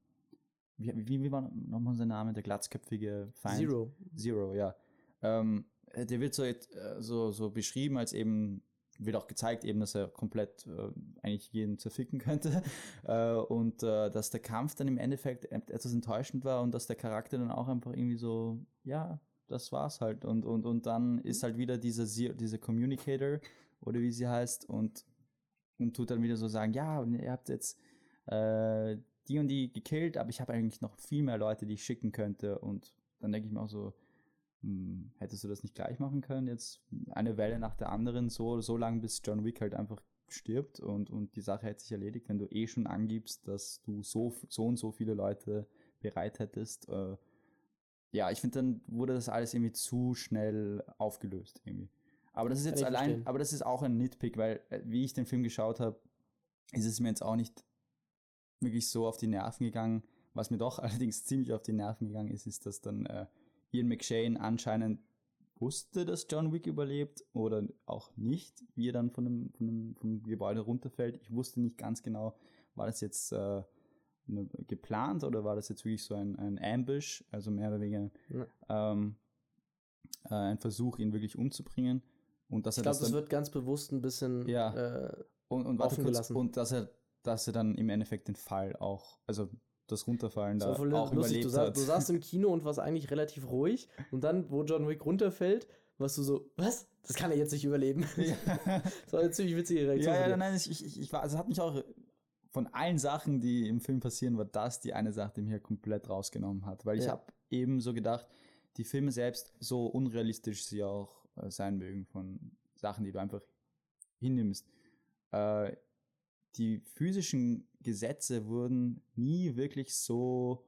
wie, wie, wie war nochmal sein Name, der glatzköpfige Feind? Zero. Zero, ja. Ähm, der wird so, jetzt, äh, so, so beschrieben als eben wird auch gezeigt, eben, dass er komplett äh, eigentlich jeden zerficken könnte. äh, und äh, dass der Kampf dann im Endeffekt etwas enttäuschend war und dass der Charakter dann auch einfach irgendwie so, ja, das war's halt. Und, und, und dann ist halt wieder dieser, dieser Communicator oder wie sie heißt und, und tut dann wieder so sagen, ja, und ihr habt jetzt äh, die und die gekillt, aber ich habe eigentlich noch viel mehr Leute, die ich schicken könnte. Und dann denke ich mir auch so, hm, hättest du das nicht gleich machen können? Jetzt eine Welle nach der anderen, so, so lange bis John Wick halt einfach stirbt und, und die Sache hätte sich erledigt, wenn du eh schon angibst, dass du so, so und so viele Leute bereit hättest. Äh, ja, ich finde, dann wurde das alles irgendwie zu schnell aufgelöst irgendwie. Aber das ist jetzt allein, verstehen. aber das ist auch ein Nitpick, weil äh, wie ich den Film geschaut habe, ist es mir jetzt auch nicht wirklich so auf die Nerven gegangen. Was mir doch allerdings ziemlich auf die Nerven gegangen ist, ist, dass dann äh, Ian McShane anscheinend wusste, dass John Wick überlebt oder auch nicht, wie er dann von dem, von dem, vom Gebäude runterfällt. Ich wusste nicht ganz genau, war das jetzt äh, geplant oder war das jetzt wirklich so ein, ein Ambush, also mehr oder weniger ja. ähm, äh, ein Versuch, ihn wirklich umzubringen. Und dass ich glaube, das, das, wird ganz bewusst ein bisschen ja. äh, und, und offen gelassen. Und dass er, dass er dann im Endeffekt den Fall auch, also das Runterfallen da so auch lustig. überlebt du, hat. du saßt im Kino und warst eigentlich relativ ruhig und dann, wo John Wick runterfällt, warst du so, was? Das kann er jetzt nicht überleben. Ja. das war eine ziemlich witzige Reaktion. Ja, ja, nein, ich, ich, ich war, also hat mich auch von allen Sachen, die im Film passieren, war das die eine Sache, die mich komplett rausgenommen hat. Weil ich ja. habe eben so gedacht, die Filme selbst, so unrealistisch sie auch äh, sein mögen, von Sachen, die du einfach hinnimmst, äh, die physischen Gesetze wurden nie wirklich so,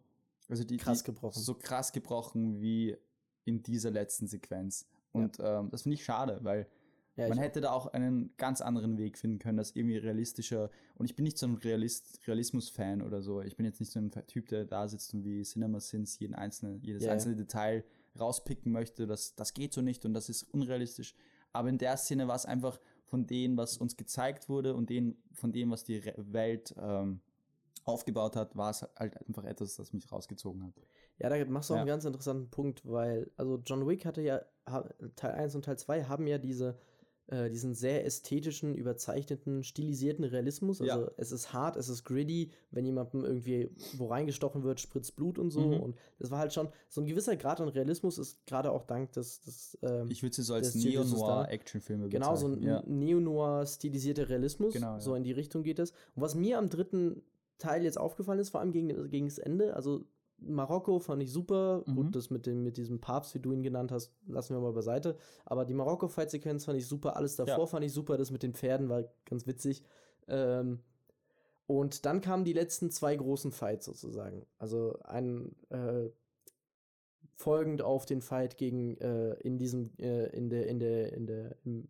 also die, krass gebrochen. so krass gebrochen wie in dieser letzten Sequenz. Und ja. ähm, das finde ich schade, weil ja, man hätte da auch einen ganz anderen Weg finden können, das irgendwie realistischer. Und ich bin nicht so ein Realist, Realismus-Fan oder so. Ich bin jetzt nicht so ein Typ, der da sitzt und wie Cinema Sins jeden einzelne, jedes ja, einzelne Detail rauspicken möchte. Das, das geht so nicht und das ist unrealistisch. Aber in der Szene war es einfach von dem, was uns gezeigt wurde und dem, von dem, was die Welt ähm, aufgebaut hat, war es halt einfach etwas, das mich rausgezogen hat. Ja, da machst du auch ja. einen ganz interessanten Punkt, weil, also John Wick hatte ja, Teil 1 und Teil 2 haben ja diese äh, diesen sehr ästhetischen, überzeichneten, stilisierten Realismus. Also ja. es ist hart, es ist gritty, wenn jemandem irgendwie wo reingestochen wird, spritzt Blut und so. Mhm. Und das war halt schon so ein gewisser Grad an Realismus ist gerade auch dank des, des ähm, Ich würde sie so als Neo-Noir-Actionfilme. Genau, so ein ja. Neo-Noir stilisierter Realismus. Genau, so in die Richtung geht es. Und was mir am dritten Teil jetzt aufgefallen ist, vor allem gegen, gegen das Ende, also Marokko fand ich super. Mhm. Gut, das mit, dem, mit diesem Papst, wie du ihn genannt hast, lassen wir mal beiseite. Aber die Marokko-Fight-Sequenz fand ich super. Alles davor ja. fand ich super. Das mit den Pferden war ganz witzig. Ähm, und dann kamen die letzten zwei großen Fights sozusagen. Also ein äh, folgend auf den Fight gegen äh, in diesem äh, in der in der in der im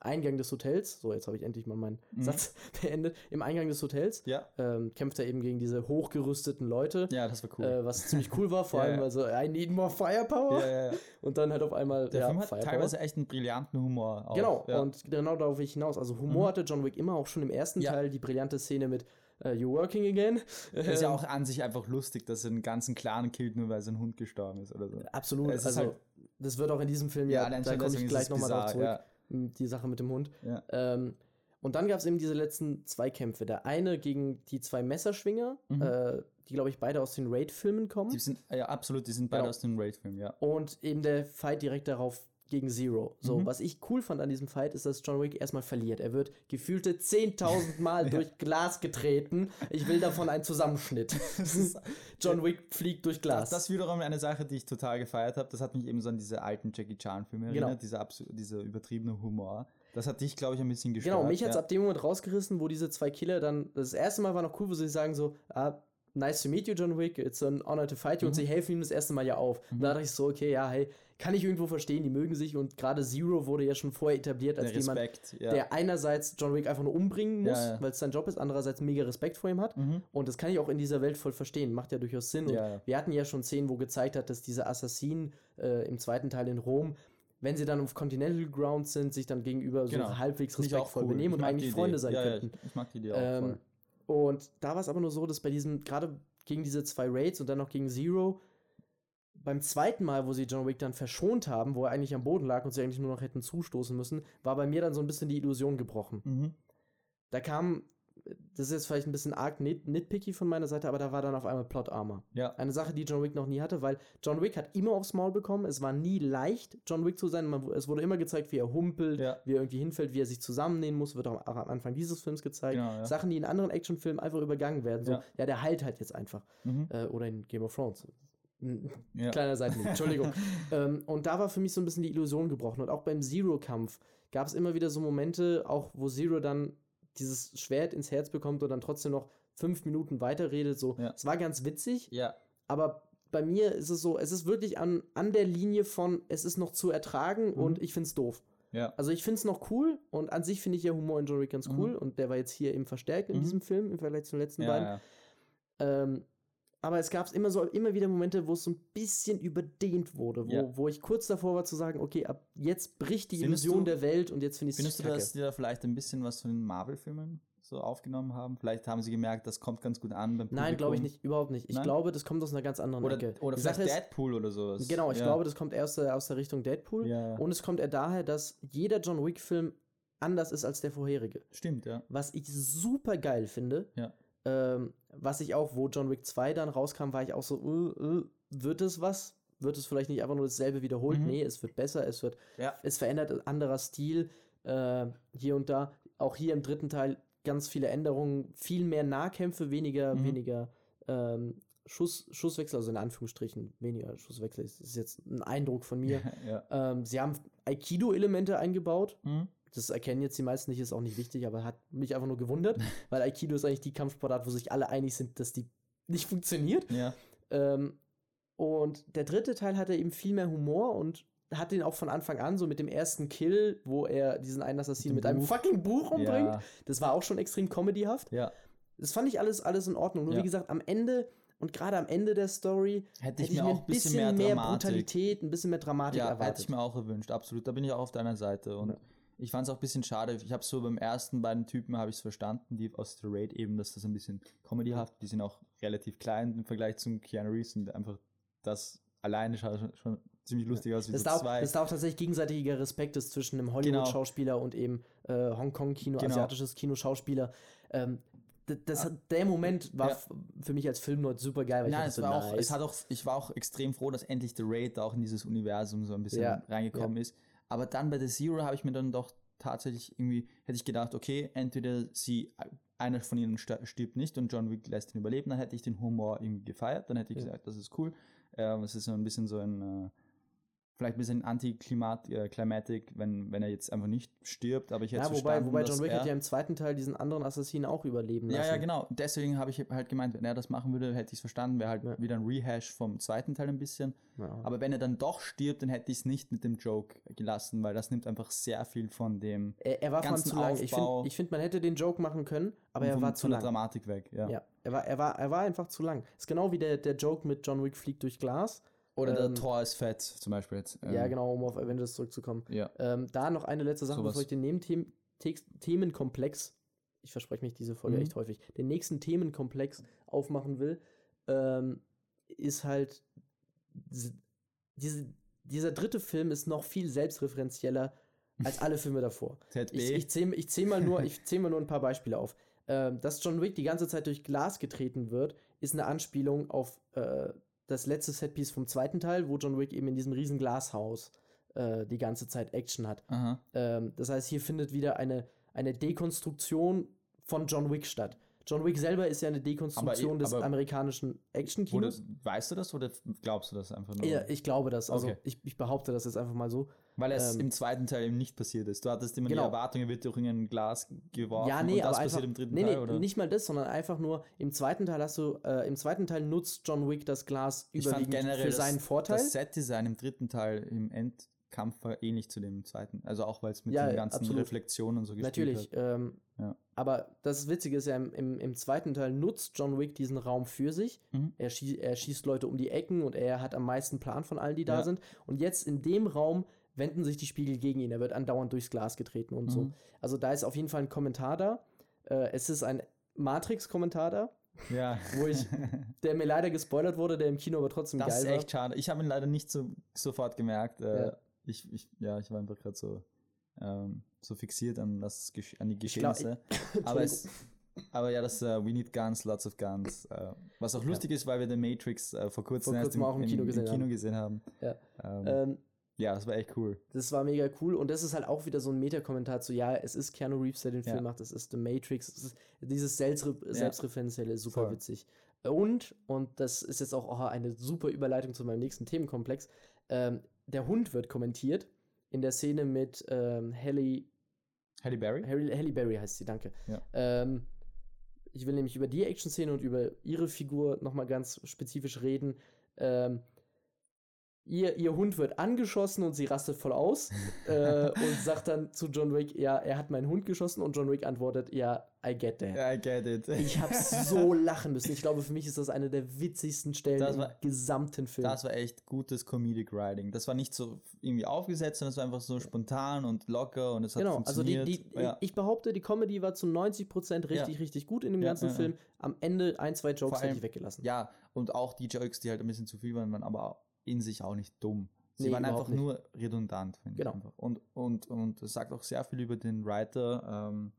Eingang des Hotels, so jetzt habe ich endlich mal meinen mhm. Satz beendet, im Eingang des Hotels ja. ähm, kämpft er eben gegen diese hochgerüsteten Leute. Ja, das war cool. Äh, was ziemlich cool war, vor ja, allem, weil so, I need more firepower. Ja, und dann halt auf einmal. Der Film hat Firepower. teilweise echt einen brillanten Humor. Auch. Genau, und genau darauf will ich hinaus. Also Humor mhm. hatte John Wick immer auch schon im ersten Teil, die brillante Szene mit uh, You're working again. Das ist ja ähm, auch an sich einfach lustig, dass er einen ganzen Clan killt, nur weil sein Hund gestorben ist oder so. Absolut. also, halt, das wird auch in diesem Film ja, da komme ich gleich nochmal drauf zurück die Sache mit dem Hund. Ja. Ähm, und dann gab es eben diese letzten zwei Kämpfe. Der eine gegen die zwei Messerschwinger, mhm. äh, die, glaube ich, beide aus den Raid-Filmen kommen. Die sind, ja, absolut, die sind beide genau. aus den Raid-Filmen, ja. Und eben der Fight direkt darauf gegen Zero. So, mhm. was ich cool fand an diesem Fight ist, dass John Wick erstmal verliert. Er wird gefühlte 10.000 Mal ja. durch Glas getreten. Ich will davon einen Zusammenschnitt. John Wick fliegt durch Glas. Das, das wiederum eine Sache, die ich total gefeiert habe. Das hat mich eben so an diese alten Jackie Chan Filme genau. erinnert, dieser, dieser übertriebene Humor. Das hat dich, glaube ich, ein bisschen gestört. Genau, mich hat es ja. ab dem Moment rausgerissen, wo diese zwei Killer dann, das erste Mal war noch cool, wo sie sagen so, ah, nice to meet you, John Wick, it's an honor to fight you, mhm. und sie helfen ihm das erste Mal ja auf. Mhm. Und da dachte ich so, okay, ja, hey, kann ich irgendwo verstehen, die mögen sich und gerade Zero wurde ja schon vorher etabliert als jemand, ja. der einerseits John Wick einfach nur umbringen muss, ja, ja. weil es sein Job ist, andererseits mega Respekt vor ihm hat. Mhm. Und das kann ich auch in dieser Welt voll verstehen, macht ja durchaus Sinn. Und wir hatten ja schon Szenen, wo gezeigt hat, dass diese Assassinen äh, im zweiten Teil in Rom wenn sie dann auf Continental Ground sind, sich dann gegenüber genau. so halbwegs respektvoll cool. benehmen und eigentlich Freunde sein könnten. ich mag die Idee auch ähm, Und da war es aber nur so, dass bei diesem, gerade gegen diese zwei Raids und dann noch gegen Zero, beim zweiten Mal, wo sie John Wick dann verschont haben, wo er eigentlich am Boden lag und sie eigentlich nur noch hätten zustoßen müssen, war bei mir dann so ein bisschen die Illusion gebrochen. Mhm. Da kam, das ist jetzt vielleicht ein bisschen arg nit nitpicky von meiner Seite, aber da war dann auf einmal Plot Armor. Ja. Eine Sache, die John Wick noch nie hatte, weil John Wick hat immer aufs Maul bekommen. Es war nie leicht, John Wick zu sein. Man, es wurde immer gezeigt, wie er humpelt, Ja. wie er irgendwie hinfällt, wie er sich zusammennehmen muss. Wird auch am Anfang dieses Films gezeigt. Genau, ja. Sachen, die in anderen Actionfilmen einfach übergangen werden. So, ja. Ja. der heilt halt jetzt einfach. Mhm. Äh, oder in Game of Thrones. Ein Ja. Kleiner Seitenhieb, Entschuldigung. ähm, und da war für mich so ein bisschen die Illusion gebrochen. Und auch beim Zero-Kampf gab es immer wieder so Momente, auch wo Zero dann dieses Schwert ins Herz bekommt und dann trotzdem noch fünf Minuten weiterredet. So, Ja. es war ganz witzig, Ja. aber bei mir ist es so, es ist wirklich an, an der Linie von, es ist noch zu ertragen Mhm. und ich find's doof. Ja. Also ich find's noch cool und an sich finde ich ja Humor in John Wick ganz Mhm. cool und der war jetzt hier eben verstärkt in Mhm. diesem Film im Vergleich zu den letzten Ja, beiden. ja. Ähm, aber es gab immer so immer wieder Momente, wo es so ein bisschen überdehnt wurde, wo, Ja. wo ich kurz davor war zu sagen, okay, ab jetzt bricht die Findest Illusion du- der Welt und jetzt finde ich Findest du, dass die da vielleicht ein bisschen was von den Marvel-Filmen so aufgenommen haben? Vielleicht haben sie gemerkt, das kommt ganz gut an beim Nein, glaube ich Publikum? nicht, überhaupt nicht. Ich Nein? glaube, das kommt aus einer ganz anderen Oder, Ecke. oder Die vielleicht Sache ist- Deadpool oder sowas. Genau, ich ja. glaube, das kommt erst äh, aus der Richtung Deadpool Ja, und es kommt eher daher, dass jeder John Wick Film anders ist als der vorherige. stimmt, ja. Was ich super geil finde, Ja. ähm, was ich auch, wo John Wick 2 dann rauskam, war ich auch so, äh, äh, wird es was? Wird es vielleicht nicht einfach nur dasselbe wiederholt? Mhm. Nee, es wird besser, es wird, Ja. es verändert ein anderer Stil äh, hier und da. Auch hier im dritten Teil ganz viele Änderungen, viel mehr Nahkämpfe, weniger, Mhm. weniger ähm, Schuss, Schusswechsel, also in Anführungsstrichen weniger Schusswechsel. Das ist jetzt ein Eindruck von mir. ja. Ähm, sie haben Aikido-Elemente eingebaut. Mhm. Das erkennen jetzt die meisten nicht, ist auch nicht wichtig, aber hat mich einfach nur gewundert, weil Aikido ist eigentlich die Kampfsportart, wo sich alle einig sind, dass die nicht funktioniert. Ja. Ähm, und der dritte Teil hatte eben viel mehr Humor und hat den auch von Anfang an, so mit dem ersten Kill, wo er diesen einen Assassinen Mit mit, einem fucking Buch umbringt. Ja. Das war auch schon extrem comedyhaft. ja. Das fand ich alles, alles in Ordnung. Nur Ja. wie gesagt, am Ende und gerade am Ende der Story Hätte ich hätte mir auch ein bisschen mehr Dramatik. Brutalität, ein bisschen mehr Dramatik Ja, hätte erwartet. ich mir auch erwünscht, absolut. Da bin ich auch auf deiner Seite. Und Ja. Ich fand es auch ein bisschen schade. Ich habe so beim ersten beiden Typen habe ich es verstanden, die aus der Raid eben, dass das ein bisschen comedyhaft, die sind auch relativ klein im Vergleich zum Keanu Reeves und einfach das alleine schaut schon, ziemlich lustig aus wie dass so da, auch, zwei. dass da auch tatsächlich gegenseitiger Respekt ist zwischen einem Hollywood-Schauspieler und eben äh, Hongkong-Kino, Genau. asiatisches Kino-Schauspieler. Ähm, das, der Moment war Ja. für mich als Filmnerd super geil, weil Nein, ich es war auch, nice. es hat auch, ich war auch extrem froh, dass endlich der Raid auch in dieses Universum so ein bisschen Ja, reingekommen ist. Aber dann bei The Zero habe ich mir dann doch tatsächlich irgendwie, hätte ich gedacht, okay, entweder sie, einer von ihnen stirbt nicht und John Wick lässt ihn überleben, dann hätte ich den Humor irgendwie gefeiert, dann hätte ich Ja. gesagt, das ist cool. Ähm, es ist so ein bisschen so ein, äh, vielleicht ein bisschen Anti-Climatic, äh, wenn, wenn er jetzt einfach nicht stirbt, aber ich hätte ja, wobei, wobei John Wick hat ja im zweiten Teil diesen anderen Assassinen auch überleben ja, lassen. ja, genau. Deswegen habe ich halt gemeint, wenn er das machen würde, hätte ich es verstanden. Wäre halt Ja. wieder ein Rehash vom zweiten Teil ein bisschen. Ja. Aber wenn er dann doch stirbt, dann hätte ich es nicht mit dem Joke gelassen, weil das nimmt einfach sehr viel von dem er, er war ganzen zu lang. Ich Aufbau- finde, ich find, man hätte den Joke machen können, aber er war zu von der lang. Dramatik weg. Ja. Ja, er war, er, war, er war einfach zu lang. Ist genau wie der, der Joke mit John Wick fliegt durch Glas. Oder Ähm, der Tor ist fett, zum Beispiel jetzt. ja, Ähm, genau, um auf Avengers zurückzukommen. Ja. Ähm, da noch eine letzte Sache, Sowas. bevor ich den Nebenthemen- Themenkomplex, ich verspreche mich diese Folge Mhm. echt häufig, den nächsten Themenkomplex aufmachen will, ähm, ist halt diese, diese, dieser dritte Film ist noch viel selbstreferenzieller als alle Filme davor. ZB. Ich, ich zähle ich zähl mal, nur- ich zähl mal nur ein paar Beispiele auf. Ähm, dass John Wick die ganze Zeit durch Glas getreten wird, ist eine Anspielung auf äh, das letzte Setpiece vom zweiten Teil, wo John Wick eben in diesem riesen Glashaus äh, die ganze Zeit Action hat. Ähm, das heißt, hier findet wieder eine, eine Dekonstruktion von John Wick statt. John Wick selber ist ja eine Dekonstruktion Aber- des aber- amerikanischen Actionkinos. weißt du das oder glaubst du das einfach nur? Ja, ich glaube das. Also Okay. ich, ich behaupte das jetzt einfach mal so. Weil es ähm, im zweiten Teil eben nicht passiert ist. Du hattest immer Genau. die Erwartung, er wird durch ein Glas geworfen Ja, nee, und das aber passiert einfach, im dritten nee, nee, Teil, oder? nicht mal das, sondern einfach nur im zweiten Teil hast du, äh, im zweiten Teil nutzt John Wick das Glas Ich fand überwiegend generell für das- seinen Vorteil. Das Set-Design im dritten Teil im Endkampf war ähnlich zu dem zweiten. Also auch, weil es mit Ja, den ganzen absolut. Reflexionen und so gespielt Natürlich. hat. Ähm, Ja. Aber das Witzige ist ja, im, im, im zweiten Teil nutzt John Wick diesen Raum für sich. Mhm. Er, schie er schießt Leute um die Ecken und er hat am meisten Plan von allen, die da Ja. sind. Und jetzt in dem Raum wenden sich die Spiegel gegen ihn. Er wird andauernd durchs Glas getreten und so. Mhm. Also da ist auf jeden Fall ein Kommentar da. Äh, es ist ein Matrix-Kommentar da. Ja. Wo ich, der mir leider gespoilert wurde, der im Kino aber trotzdem das geil ist war. echt schade. Ich habe ihn leider nicht so sofort gemerkt. Äh, Ja. ich, ich, ja, ich war einfach gerade so, ähm, so fixiert an, das, an die glaub, Geschehnisse. aber, es, aber ja, das äh, We Need Guns, Lots of Guns. Äh, was auch Ja. lustig ist, weil wir The Matrix äh, vor kurzem, Vor erst kurzem auch im Kino gesehen haben. gesehen haben. Ja. Ähm, Ähm, ja, das war echt cool. das war mega cool und das ist halt auch wieder so ein Meta-Kommentar zu, ja, es ist Keanu Reeves, der den Ja. Film macht, es ist The Matrix, es ist dieses Selbstre Selbstreferenzielle ist super Voll. witzig. Und, und das ist jetzt auch oh, eine super Überleitung zu meinem nächsten Themenkomplex, ähm, der Hund wird kommentiert in der Szene mit ähm, Halle, Halle Berry? Halle, Halle Berry heißt sie, danke. Ja. Ähm, ich will nämlich über die Action-Szene und über ihre Figur nochmal ganz spezifisch reden. Ähm, ihr, ihr Hund wird angeschossen und sie rastet voll aus äh, und sagt dann zu John Wick, ja, er hat meinen Hund geschossen und John Wick antwortet, ja, I get that. I get it. Ich habe so lachen müssen. Ich glaube, für mich ist das eine der witzigsten Stellen Das im war- gesamten Film. Das war echt gutes Comedic Writing. Das war nicht so irgendwie aufgesetzt, sondern es war einfach so spontan und locker und es hat Genau, also die, funktioniert. die, ja. ich behaupte, die Comedy war zu 90% richtig, richtig gut in dem Ja, ganzen ja, ja. Film. Am Ende ein, zwei Jokes Vor hätte allem- ich weggelassen. ja, und auch die Jokes, die halt ein bisschen zu viel waren, waren aber in sich auch nicht dumm. Sie Nee, waren einfach nicht. nur redundant, finde Genau. ich einfach. Und, und, und es sagt auch sehr viel über den Writer ähm,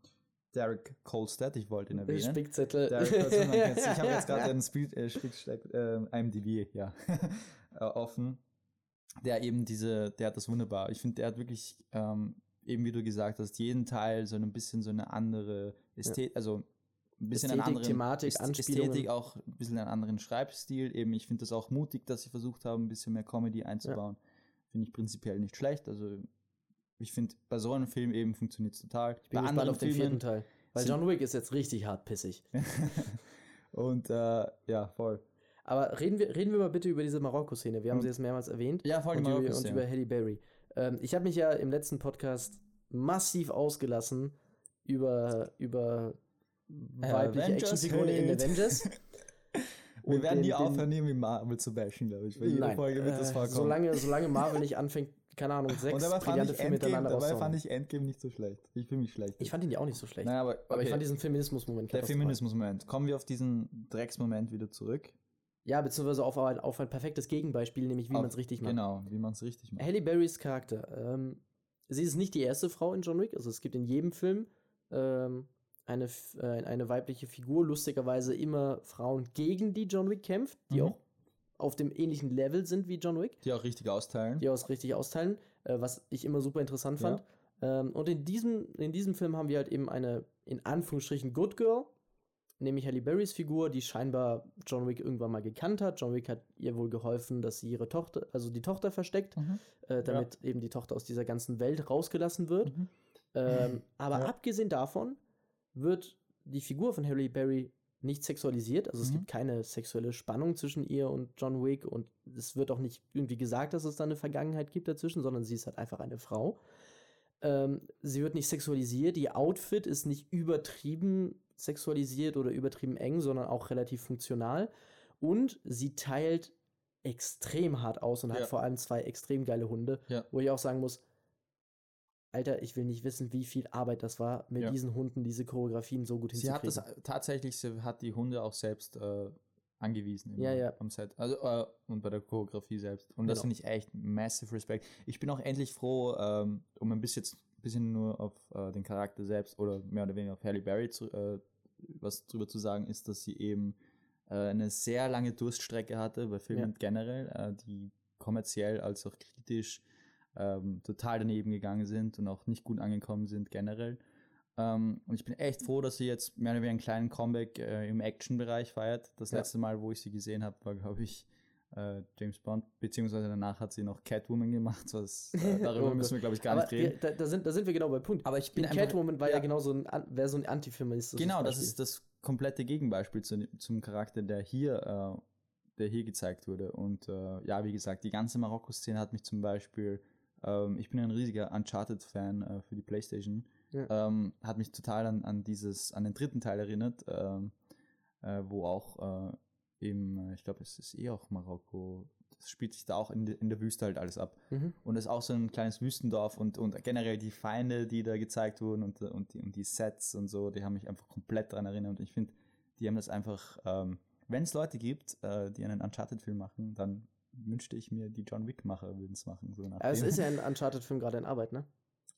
Derek Kolstad, ich wollte ihn erwähnen. Spickzettel. Derek ich habe jetzt gerade den Spiel, äh, Spielsteck, äh, IMDb, ja, äh, offen. Der eben diese, der hat das wunderbar. Ich finde, der hat wirklich, ähm, eben wie du gesagt hast, jeden Teil so ein bisschen so eine andere Ästhetik, also ein bisschen einen Ästhetik, anderen Thematik. Ästhetik, auch ein bisschen einen anderen Schreibstil. Eben, ich finde das auch mutig, dass sie versucht haben, ein bisschen mehr Comedy einzubauen. Finde ich prinzipiell nicht schlecht. Also ich finde, bei so einem Film eben funktioniert es total. Ich bin bei gespannt auf den vierten Filmen Teil. Weil John Wick ist jetzt richtig hart pissig. und äh, ja, voll. Aber reden wir, reden wir mal bitte über diese Marokko-Szene. Wir haben Und- sie jetzt mehrmals erwähnt. Ja, voll die und, über, und über Halle Berry. Ähm, ich habe mich ja im letzten Podcast massiv ausgelassen über, über weibliche Avengers Actionfiguren in Hate. Avengers. Wir Und werden den- nie aufhören, irgendwie Marvel zu bashen, glaube ich. Bei jeder Nein, Folge wird das äh, vorkommen. solange, solange Marvel nicht anfängt, keine Ahnung, sechs und dabei brillante Filme miteinander dabei fand ich Endgame nicht so schlecht. Ich fühle mich schlecht. Ich fand ihn ja auch nicht so schlecht. naja, aber, Aber ich okay. fand diesen Feminismus-Moment Der. Feminismus-Moment. Kommen wir auf diesen Drecksmoment wieder zurück. Ja, beziehungsweise auf ein, auf ein perfektes Gegenbeispiel, nämlich wie man es richtig macht. Genau, wie man es richtig macht. Halle Berrys Charakter. Ähm, sie ist nicht die erste Frau in John Wick. Also es gibt in jedem Film ähm, eine, äh, eine weibliche Figur. Lustigerweise immer Frauen, gegen die John Wick kämpft, die Mhm. auch auf dem ähnlichen Level sind wie John Wick, Die auch richtig austeilen. die auch richtig austeilen, äh, was ich immer super interessant Ja. fand. Ähm, und in diesem, in diesem Film haben wir halt eben eine, in Anführungsstrichen, Good Girl, nämlich Halle Berrys Figur, die scheinbar John Wick irgendwann mal gekannt hat. John Wick hat ihr wohl geholfen, dass sie ihre Tochter, also die Tochter versteckt, Mhm. äh, damit eben die Tochter aus dieser ganzen Welt rausgelassen wird. Mhm. Ähm, aber Ja. abgesehen davon wird die Figur von Halle Berry nicht sexualisiert. Also es Mhm. gibt keine sexuelle Spannung zwischen ihr und John Wick und es wird auch nicht irgendwie gesagt, dass es da eine Vergangenheit gibt dazwischen, sondern sie ist halt einfach eine Frau. Ähm, sie wird nicht sexualisiert. Ihr Outfit ist nicht übertrieben sexualisiert oder übertrieben eng, sondern auch relativ funktional. Und sie teilt extrem hart aus und Ja. hat vor allem zwei extrem geile Hunde, Ja. wo ich auch sagen muss, Alter, ich will nicht wissen, wie viel Arbeit das war, mit Ja. diesen Hunden diese Choreografien so gut Sie hat das hinzukriegen. tatsächlich, sie hat die Hunde auch selbst äh, angewiesen im- Ja, ja. am Set. Also äh, und bei der Choreografie selbst. Und das Genau. finde ich echt massive Respect. Ich bin auch endlich froh, ähm, um ein bisschen, bisschen nur auf äh, den Charakter selbst oder mehr oder weniger auf Halle Berry zu, äh, was drüber zu sagen, ist, dass sie eben äh, eine sehr lange Durststrecke hatte bei Filmen generell, äh, die kommerziell als auch kritisch ähm, total daneben gegangen sind und auch nicht gut angekommen sind generell. Ähm, und ich bin echt froh, dass sie jetzt mehr oder weniger einen kleinen Comeback äh, im Action-Bereich feiert. Das Ja. letzte Mal, wo ich sie gesehen habe, war, glaube ich, äh, James Bond, beziehungsweise danach hat sie noch Catwoman gemacht. Was, äh, darüber Oh müssen wir, glaube ich, gar Aber nicht reden. da, da, sind, da sind wir genau bei Punkt. Aber ich bin einfach- Catwoman war ja, ja. genau so ein, wäre so ein Antifeminist. Genau, das ist das komplette Gegenbeispiel zu, zum Charakter, der hier, äh, der hier gezeigt wurde. Und äh, ja, wie gesagt, die ganze Marokko-Szene hat mich zum Beispiel, ähm, ich bin ein riesiger Uncharted-Fan äh, für die Playstation, Ja. ähm, hat mich total an, an dieses, an den dritten Teil erinnert, ähm, äh, wo auch äh, eben, äh, ich glaube, es ist eh auch Marokko, das spielt sich da auch in, de, in der Wüste halt alles ab. Mhm. Und es ist auch so ein kleines Wüstendorf und, und generell die Feinde, die da gezeigt wurden und, und, die, und die Sets und so, die haben mich einfach komplett daran erinnert. Und ich finde, die haben das einfach, ähm, wenn es Leute gibt, äh, die einen Uncharted-Film machen, dann wünschte ich mir, die John Wick-Macher würden es machen. So Ja, es ist ja ein Uncharted-Film gerade in Arbeit, ne?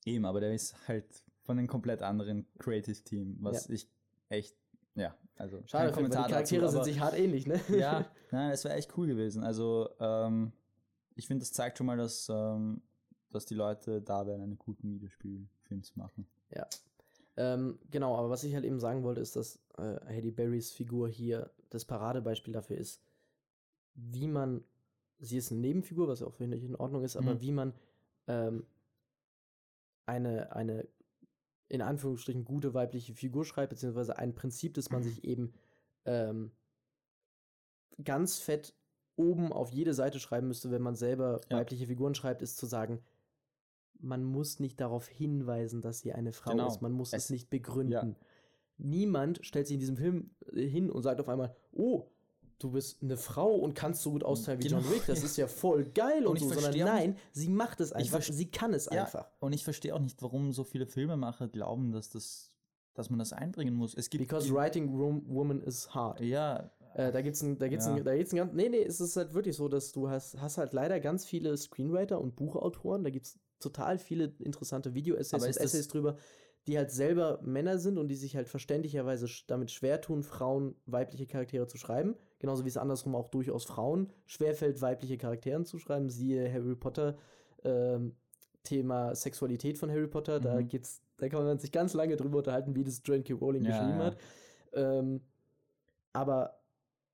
Eben, aber der ist halt von einem komplett anderen Creative Team, was ich echt, ja, also Schade, weil die Charaktere dazu, sind aber- sich hart ähnlich, ne? ja, nein, es wäre echt cool gewesen. Also, ähm, ich finde, das zeigt schon mal, dass, ähm, dass die Leute da wären, einen guten Videospielfilm zu machen. Ähm, genau, aber was ich halt eben sagen wollte, ist, dass äh, Halle Berrys Figur hier das Paradebeispiel dafür ist, wie man, sie ist eine Nebenfigur, was ja auch völlig in Ordnung ist, aber Mhm. wie man ähm, eine, eine in Anführungsstrichen gute weibliche Figur schreibt, beziehungsweise ein Prinzip, das man sich eben ähm, ganz fett oben auf jede Seite schreiben müsste, wenn man selber Ja. weibliche Figuren schreibt, ist zu sagen, man muss nicht darauf hinweisen, dass sie eine Frau Genau. ist. Man muss es, Es- nicht begründen. ja. Niemand stellt sich in diesem Film äh, hin und sagt auf einmal, oh, du bist eine Frau und kannst so gut austeilen wie John Genau, Wick. Das ist ja voll geil und, Und so, sondern nein, sie macht es einfach. Sie kann es Ja, einfach. und ich verstehe auch nicht, warum so viele Filmemacher glauben, dass das, dass man das einbringen muss. Es gibt Because writing room woman is hard. ja, Äh, da gibt's ein, da gibt's Ja. ein, da gibt's ein ganz, nee, nee, es ist halt wirklich so, dass du hast, hast halt leider ganz viele Screenwriter und Buchautoren, da gibt's total viele interessante Video-Essays und Essays drüber, die halt selber Männer sind und die sich halt verständlicherweise damit schwer tun, Frauen weibliche Charaktere zu schreiben. Genauso wie es andersrum auch durchaus Frauen schwerfällt, weibliche Charaktere zu schreiben. Siehe Harry Potter, ähm, Thema Sexualität von Harry Potter, da Mhm. geht's, da kann man sich ganz lange drüber unterhalten, wie das Joanne K. Rowling Ja, geschrieben ja. hat. Ähm, aber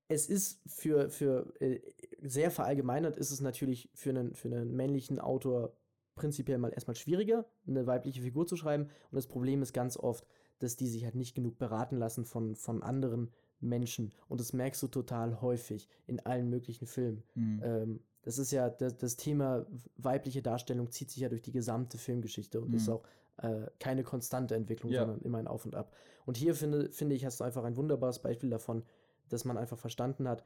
es ist für, für äh, sehr verallgemeinert ist es natürlich für einen, für einen männlichen Autor prinzipiell mal erstmal schwieriger, eine weibliche Figur zu schreiben. Und das Problem ist ganz oft, dass die sich halt nicht genug beraten lassen von, von anderen Menschen. Und das merkst du total häufig in allen möglichen Filmen. Mhm. Ähm, das ist ja, das, das Thema weibliche Darstellung zieht sich ja durch die gesamte Filmgeschichte und ist Mhm. auch äh, keine konstante Entwicklung, Ja. sondern immer ein Auf und Ab. Und hier finde, finde ich, hast du einfach ein wunderbares Beispiel davon, dass man einfach verstanden hat,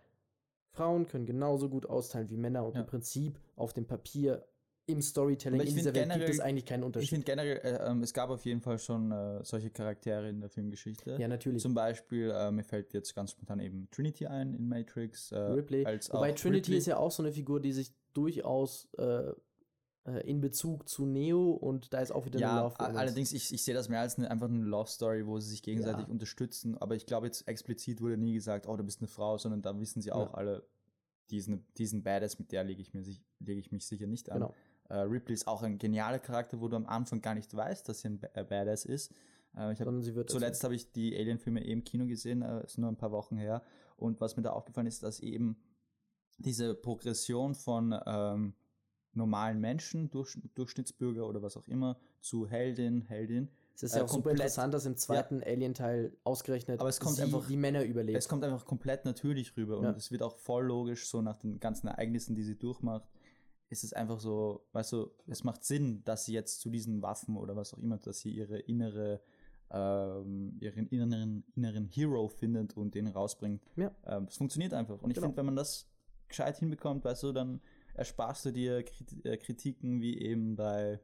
Frauen können genauso gut austeilen wie Männer und Ja. im Prinzip auf dem Papier im Storytelling ich in dieser Welt gibt es eigentlich keinen Ich Unterschied. finde generell, äh, ähm, es gab auf jeden Fall schon äh, solche Charaktere in der Filmgeschichte. Ja, natürlich. Zum Beispiel, äh, mir fällt jetzt ganz spontan eben Trinity ein in Matrix. Äh, Ripley. Als Wobei Trinity Ripley. ist ja auch so eine Figur, die sich durchaus äh, äh, in Bezug zu Neo und da ist auch wieder eine Ja, Love a- Romance. allerdings, ich, ich sehe das mehr als eine, einfach eine Love Story, wo sie sich gegenseitig Ja. unterstützen. Aber ich glaube, jetzt explizit wurde nie gesagt, oh, du bist eine Frau, sondern da wissen sie auch Ja. alle, diesen, diesen Badass, mit der lege ich, mir lege ich mich sicher nicht an. Genau. Äh, Ripley ist auch ein genialer Charakter, wo du am Anfang gar nicht weißt, dass sie ein äh, Badass ist. Äh, ich hab, zuletzt habe ich die Alien-Filme eh im Kino gesehen, äh, ist nur ein paar Wochen her. Und was mir da aufgefallen ist, dass eben diese Progression von ähm, normalen Menschen, Durch, Durchschnittsbürger oder was auch immer, zu Heldin, Heldin, Es ist ja äh, auch super komplett- interessant, dass im zweiten Alien-Teil ausgerechnet Aber es kommt sie einfach- die Männer überlebt. es kommt einfach komplett natürlich rüber und Ja. es wird auch voll logisch, so nach den ganzen Ereignissen, die sie durchmacht, ist es einfach so, weißt du, es macht Sinn, dass sie jetzt zu diesen Waffen oder was auch immer, dass sie ihre innere, ähm, ihren inneren, inneren Hero findet und den rausbringt. Ja. Ähm, das funktioniert einfach. Und ich Genau. finde, wenn man das gescheit hinbekommt, weißt du, dann ersparst du dir äh, Kritiken wie eben bei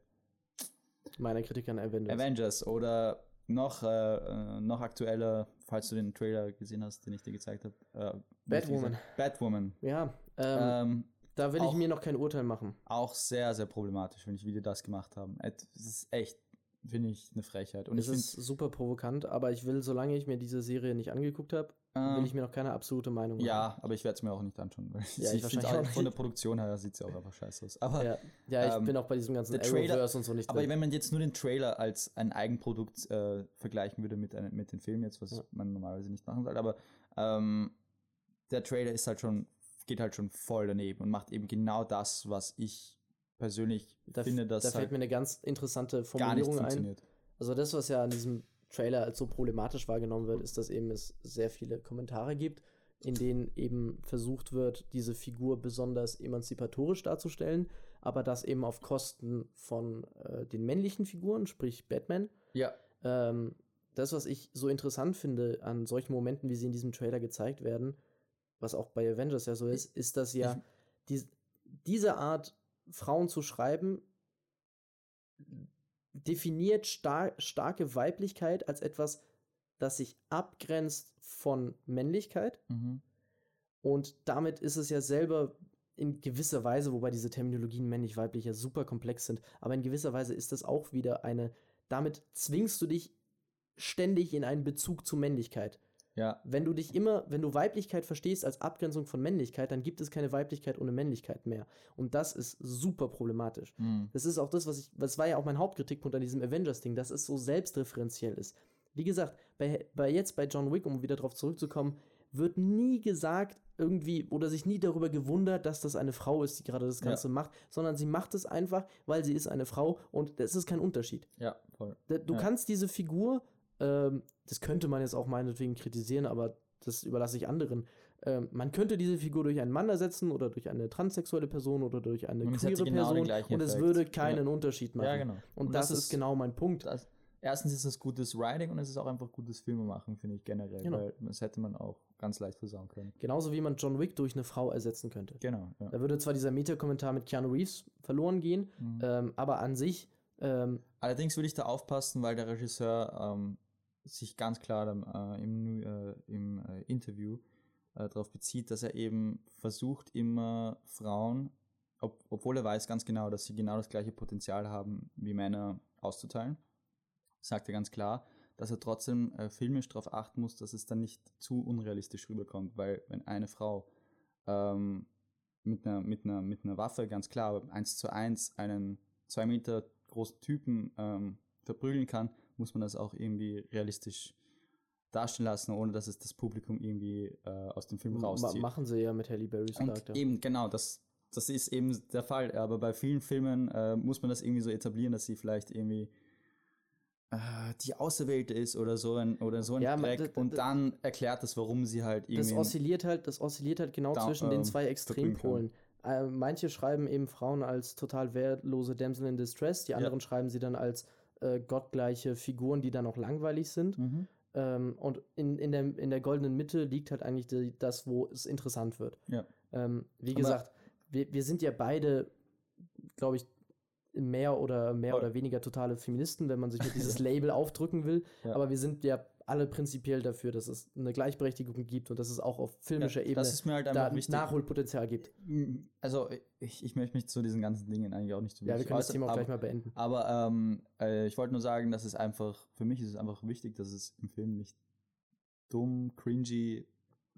Meiner Kritik an Avengers. Avengers oder noch, äh, äh, noch aktueller, falls du den Trailer gesehen hast, den ich dir gezeigt habe. Äh, Batwoman. Batwoman. ja, ähm, Ähm, da will ich auch- mir noch kein Urteil machen. auch sehr, sehr problematisch, finde ich, wie die das gemacht haben. Et- Das ist echt, finde ich, eine Frechheit. Und es ich ist super provokant, aber ich will, solange ich mir diese Serie nicht angeguckt habe, finde, will ich mir noch keine absolute Meinung ja, aber ich werde es mir auch nicht anschauen. Weil Ja, ich ich finde auch von der. Produktion her sieht es ja auch einfach scheiße aus. Aber, Ja, ja ich Ähm, bin auch bei diesem ganzen Trailer- und so nicht aber drin. wenn man jetzt nur den Trailer als ein Eigenprodukt äh, vergleichen würde mit, einem, mit dem Film jetzt, was Ja. man normalerweise nicht machen sollte, aber ähm, der Trailer ist halt schon, geht halt schon voll daneben und macht eben genau das, was ich persönlich Da, finde, dass da fällt halt mir eine ganz interessante Formulierung ein. Also das, was ja an diesem Trailer als so problematisch wahrgenommen wird, ist, dass eben es sehr viele Kommentare gibt, in denen eben versucht wird, diese Figur besonders emanzipatorisch darzustellen, aber das eben auf Kosten von äh, den männlichen Figuren, sprich Batman. Ja. Ähm, das, was ich so interessant finde an solchen Momenten, wie sie in diesem Trailer gezeigt werden, was auch bei Avengers ja so ist, ist, dass ja die, diese Art, Frauen zu schreiben, definiert star starke Weiblichkeit als etwas das sich abgrenzt von Männlichkeit. Mhm. Und damit ist es ja selber in gewisser Weise, wobei diese Terminologien männlich-weiblich ja super komplex sind, aber in gewisser Weise ist das auch wieder eine, damit zwingst du dich ständig in einen Bezug zu Männlichkeit. Ja. Wenn du dich immer, wenn du Weiblichkeit verstehst als Abgrenzung von Männlichkeit, dann gibt es keine Weiblichkeit ohne Männlichkeit mehr. Und das ist super problematisch. Mhm. Das ist auch das, was ich, das war ja auch mein Hauptkritikpunkt an diesem Avengers-Ding, dass es so selbstreferenziell ist. Wie gesagt, bei, bei jetzt bei John Wick, um wieder darauf zurückzukommen, wird nie gesagt, irgendwie, oder sich nie darüber gewundert, dass das eine Frau ist, die gerade das Ja. Ganze macht, sondern sie macht es einfach, weil sie ist eine Frau und es ist kein Unterschied. Ja, voll. Du Ja. kannst diese Figur, ähm, das könnte man jetzt auch meinetwegen kritisieren, aber das überlasse ich anderen. Ähm, man könnte diese Figur durch einen Mann ersetzen oder durch eine transsexuelle Person oder durch eine Und es queere genau Person und es würde keinen Unterschied machen. Ja, genau. Und, das, ist genau mein Punkt. das, erstens ist das gutes Writing und es ist auch einfach gutes Filmemachen, finde ich generell. Genau. Weil das hätte man auch ganz leicht versauen können. Genauso wie man John Wick durch eine Frau ersetzen könnte. Genau, ja. Da würde zwar dieser Meta-Kommentar mit Keanu Reeves verloren gehen, Mhm. ähm, aber an sich, ähm, Allerdings würde ich da aufpassen, weil der Regisseur ähm, sich ganz klar äh, im, äh, im äh, Interview äh, darauf bezieht, dass er eben versucht, immer Frauen, ob, obwohl er weiß ganz genau, dass sie genau das gleiche Potenzial haben wie Männer, auszuteilen, sagt er ganz klar, dass er trotzdem äh, filmisch darauf achten muss, dass es dann nicht zu unrealistisch rüberkommt, weil wenn eine Frau ähm, mit, einer, mit, einer, mit einer Waffe ganz klar eins zu eins einen zwei Meter großen Typen ähm, verprügeln kann, muss man das auch irgendwie realistisch darstellen lassen, ohne dass es das Publikum irgendwie äh, aus dem Film rauszieht. machen sie ja mit Halle Berrys Und Charakter. eben, genau, das, das ist eben der Fall. Aber bei vielen Filmen äh, muss man das irgendwie so etablieren, dass sie vielleicht irgendwie äh, die Auserwählte ist oder so ein, oder so ein Ja, Dreck und dann erklärt das, warum sie halt Das irgendwie. oszilliert halt, das oszilliert halt genau Da- zwischen den ähm, zwei Extrempolen. Äh, manche schreiben eben Frauen als total wertlose Damsel in Distress, die anderen schreiben sie dann als äh, gottgleiche Figuren, die dann auch langweilig sind. Mhm. Ähm, und in, in, der, in der goldenen Mitte liegt halt eigentlich die, das, wo es interessant wird. Ja. Ähm, wie Aber- gesagt, wir, wir sind ja beide, glaube ich, mehr oder mehr Voll. oder weniger totale Feministen, wenn man sich mit dieses Label aufdrücken will. Ja. Aber wir sind ja alle prinzipiell dafür, dass es eine Gleichberechtigung gibt und dass es auch auf filmischer Ja, Ebene das halt da wichtig. Nachholpotenzial gibt. Also ich, ich möchte mich zu diesen ganzen Dingen eigentlich auch nicht so Ja, wir können das äußern, Thema auch aber, gleich mal beenden. aber ähm, äh, ich wollte nur sagen, dass es einfach, für mich ist es einfach wichtig, dass es im Film nicht dumm, cringy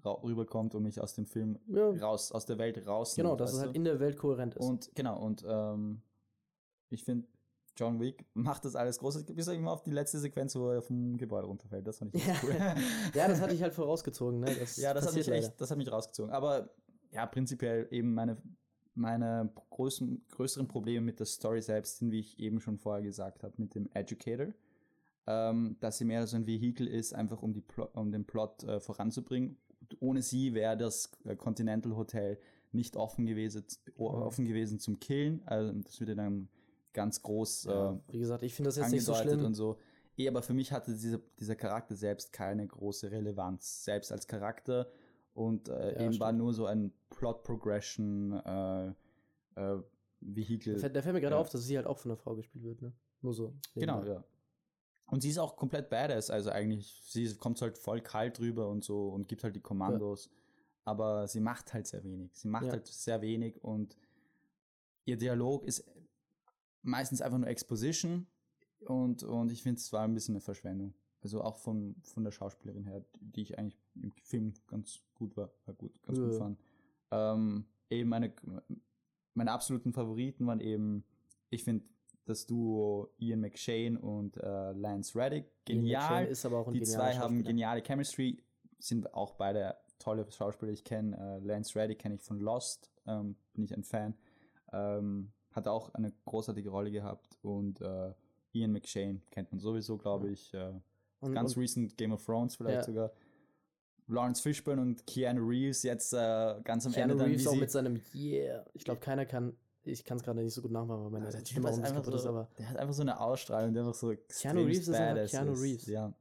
rüberkommt und mich aus dem Film Ja, raus, aus der Welt raus. genau, dass es halt in der Welt kohärent ist. Und genau, und ähm, ich finde, John Wick macht das alles groß. Bis immer auf die letzte Sequenz, wo er vom Gebäude runterfällt. Das fand ich Ja. cool. ja, das hatte ich halt vorausgezogen. Ne? Das ja, das hat mich leider. echt, das hat mich rausgezogen. Aber ja, prinzipiell eben meine, meine größten, größeren Probleme mit der Story selbst sind, wie ich eben schon vorher gesagt habe, mit dem Educator. Ähm, dass sie mehr so ein Vehikel ist, einfach um, die Plo um den Plot äh, voranzubringen. Ohne sie wäre das äh, Continental Hotel nicht offen gewesen, Mhm. offen gewesen zum Killen. Also das würde dann ganz groß Ja, äh, wie gesagt, ich finde das jetzt nicht so schlimm. und so. Eh, aber für mich hatte diese, dieser Charakter selbst keine große Relevanz, selbst als Charakter. Und äh, Ja, eben war stimmt. nur so ein Plot-Progression äh, äh, Vehikel. Da fällt, da fällt mir gerade Ja. auf, dass sie halt auch von einer Frau gespielt wird. Ne? Nur so. Genau, nebenbei. ja. Und sie ist auch komplett badass, also eigentlich, sie kommt halt voll kalt rüber und so und gibt halt die Kommandos. Aber sie macht halt sehr wenig. Sie macht Ja. halt sehr wenig und ihr Dialog ist meistens einfach nur Exposition und, und ich finde es war ein bisschen eine Verschwendung. Also auch von, von der Schauspielerin her, die ich eigentlich im Film ganz gut war, war gut, ganz gut Ja. fand. Ähm, eben meine, meine absoluten Favoriten waren eben, ich finde das Duo Ian McShane und äh, Lance Reddick Ian genial. McShane ist aber auch ein Die zwei haben geniale Chemistry, sind auch beide tolle Schauspieler. Ich kenne äh, Lance Reddick, kenne ich von Lost, ähm, bin ich ein Fan. Ähm, hat auch eine großartige Rolle gehabt und äh, Ian McShane kennt man sowieso, glaube ich. Äh, Und, ganz und, recent Game of Thrones vielleicht Ja. sogar. Lawrence Fishburne und Keanu Reeves jetzt äh, ganz am Keanu Ende dann, Reeves auch mit seinem Yeah. Ich glaube, keiner kann. Ich kann es gerade nicht so gut nachmachen, weil meine Ja, der Typ Stimme ist einfach kaputt ist, so, aber der hat einfach so eine Ausstrahlung, der einfach so Keanu Reeves ist einfach Keanu ist. Reeves. Ja.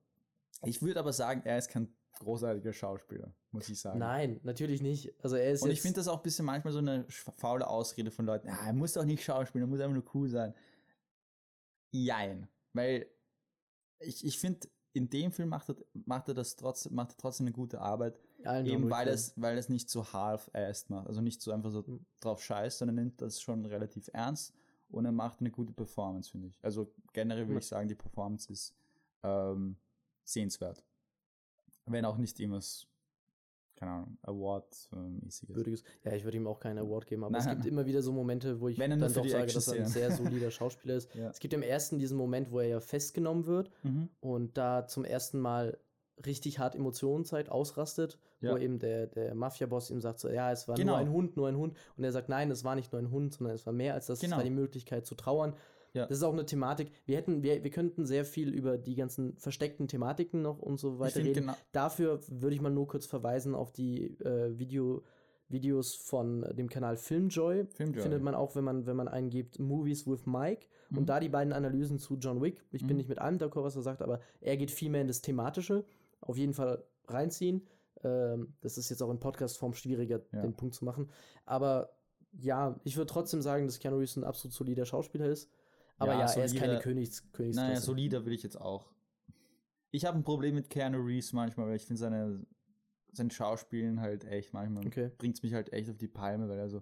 Ich würde aber sagen, er ist kein großartiger Schauspieler, muss ich sagen. nein, natürlich nicht. Also er ist Und ich finde das auch ein bisschen manchmal so eine faule Ausrede von Leuten. Ja, er muss doch nicht schauspielen, er muss einfach nur cool sein. Jein. Weil ich, ich finde, in dem Film macht er, macht er das trotzdem, macht er trotzdem eine gute Arbeit, Allen eben weil es, weil es nicht so half-assed macht, also nicht so einfach so Mhm. drauf scheißt, sondern nimmt das schon relativ ernst und er macht eine gute Performance, finde ich. Also generell würde Ja. ich sagen, die Performance ist ähm, sehenswert. Wenn auch nicht irgendwas, keine Ahnung, Award-mäßiges. würdiges. Ja, ich würde ihm auch keinen Award geben, aber Nein, es gibt nein. immer wieder so Momente, wo ich Wenn dann doch sage, dass er ein sehr solider Schauspieler ist. Ja. Es gibt im ersten diesen Moment, wo er ja festgenommen wird Mhm. und da zum ersten Mal richtig hart Emotionen zeigt, ausrastet, Ja. wo eben der, der Mafia-Boss ihm sagt so, ja, es war Genau. nur ein Hund, nur ein Hund. Und er sagt, nein, es war nicht nur ein Hund, sondern es war mehr als das, Genau. es war die Möglichkeit zu trauern. Ja. Das ist auch eine Thematik. Wir hätten, wir, wir könnten sehr viel über die ganzen versteckten Thematiken noch und so weiter reden. genau, Dafür würde ich mal nur kurz verweisen auf die äh, Video, Videos von dem Kanal Filmjoy. Filmjoy. Findet man auch, wenn man, wenn man eingibt Movies with Mike. Mhm. Und da die beiden Analysen zu John Wick. Ich bin Mhm. nicht mit allem d'accord, was er sagt, aber er geht viel mehr in das Thematische. Auf jeden Fall reinziehen. Ähm, das ist jetzt auch in Podcast-Form schwieriger, Ja. den Punkt zu machen. Aber ja, ich würde trotzdem sagen, dass Keanu Reeves ein absolut solider Schauspieler ist. Aber Ja, ja, er ist keine solider- Königs Königsklasse. Naja, solider will ich jetzt auch. Ich habe ein Problem mit Keanu Reeves manchmal, weil ich finde seine sein Schauspielen halt echt manchmal Okay. bringt es mich halt echt auf die Palme, weil er so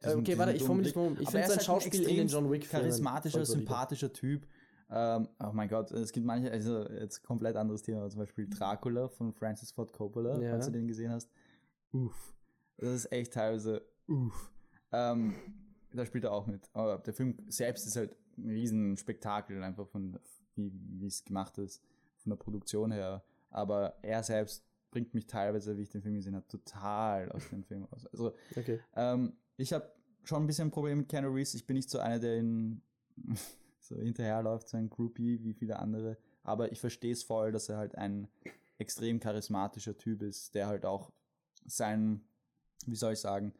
Äh, okay, warte, ich formuliere mal um. Ich finde sein halt ein Schauspiel in den John Wick-Filmen charismatischer, sympathischer Typ. Ähm, oh mein Gott, es gibt manche, also jetzt komplett anderes Thema, zum Beispiel Dracula von Francis Ford Coppola, Ja. falls du den gesehen hast. Uff. Das ist echt teilweise uff. Ähm, da spielt er auch mit. Aber der Film selbst ist halt ein riesen Spektakel, einfach von wie es gemacht ist, von der Produktion her. Aber er selbst bringt mich teilweise, wie ich den Film gesehen habe, total aus dem Film aus. Also Okay. ähm, ich habe schon ein bisschen ein Problem mit Keanu Reeves. Ich bin nicht so einer, der ihn so hinterherläuft, so ein Groupie wie viele andere. Aber ich verstehe es voll, dass er halt ein extrem charismatischer Typ ist, der halt auch sein, wie soll ich sagen,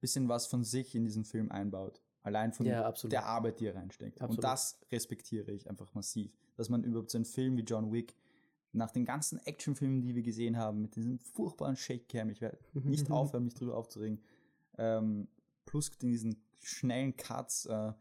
bisschen was von sich in diesen Film einbaut. Allein von Ja, der Arbeit, die er reinsteckt. Absolut. Und das respektiere ich einfach massiv. Dass man überhaupt so einen Film wie John Wick nach den ganzen Actionfilmen, die wir gesehen haben, mit diesem furchtbaren Shake-Cam, ich werde nicht aufhören, mich drüber aufzuregen, ähm, plus diesen schnellen Cuts, äh,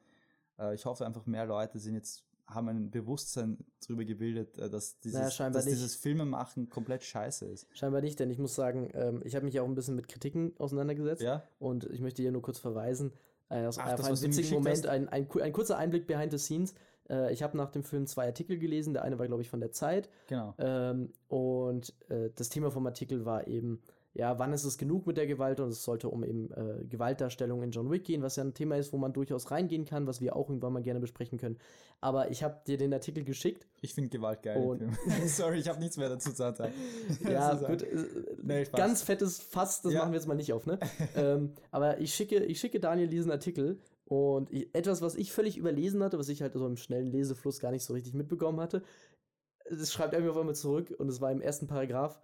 äh, ich hoffe einfach mehr Leute sind jetzt, haben ein Bewusstsein darüber gebildet, äh, dass dieses, Naja, dass nicht. dieses Filmemachen komplett scheiße ist. Scheinbar nicht, denn ich muss sagen, ähm, ich habe mich ja auch ein bisschen mit Kritiken auseinandergesetzt. Ja? Und ich möchte hier nur kurz verweisen. Aus Ach, das, witzigen geschickt Moment, ein, ein, ein kurzer Einblick behind the scenes. Äh, ich habe nach dem Film zwei Artikel gelesen. Der eine war, glaube ich, von der Zeit. Genau. Ähm, und äh, das Thema vom Artikel war eben, ja, wann ist es genug mit der Gewalt? Und es sollte um eben äh, Gewaltdarstellung in John Wick gehen, was ja ein Thema ist, wo man durchaus reingehen kann, was wir auch irgendwann mal gerne besprechen können. Aber ich habe dir den Artikel geschickt. Ich finde Gewalt geil. Sorry, ich habe nichts mehr dazu zu sagen. Ja, gut. Äh, Nee, ganz fettes Fass, das Ja. machen wir jetzt mal nicht auf, ne? ähm, aber ich schicke, ich schicke Daniel diesen Artikel und ich, etwas, was ich völlig überlesen hatte, was ich halt so im schnellen Lesefluss gar nicht so richtig mitbekommen hatte, das schreibt er mir auf einmal zurück und es war im ersten Paragraph.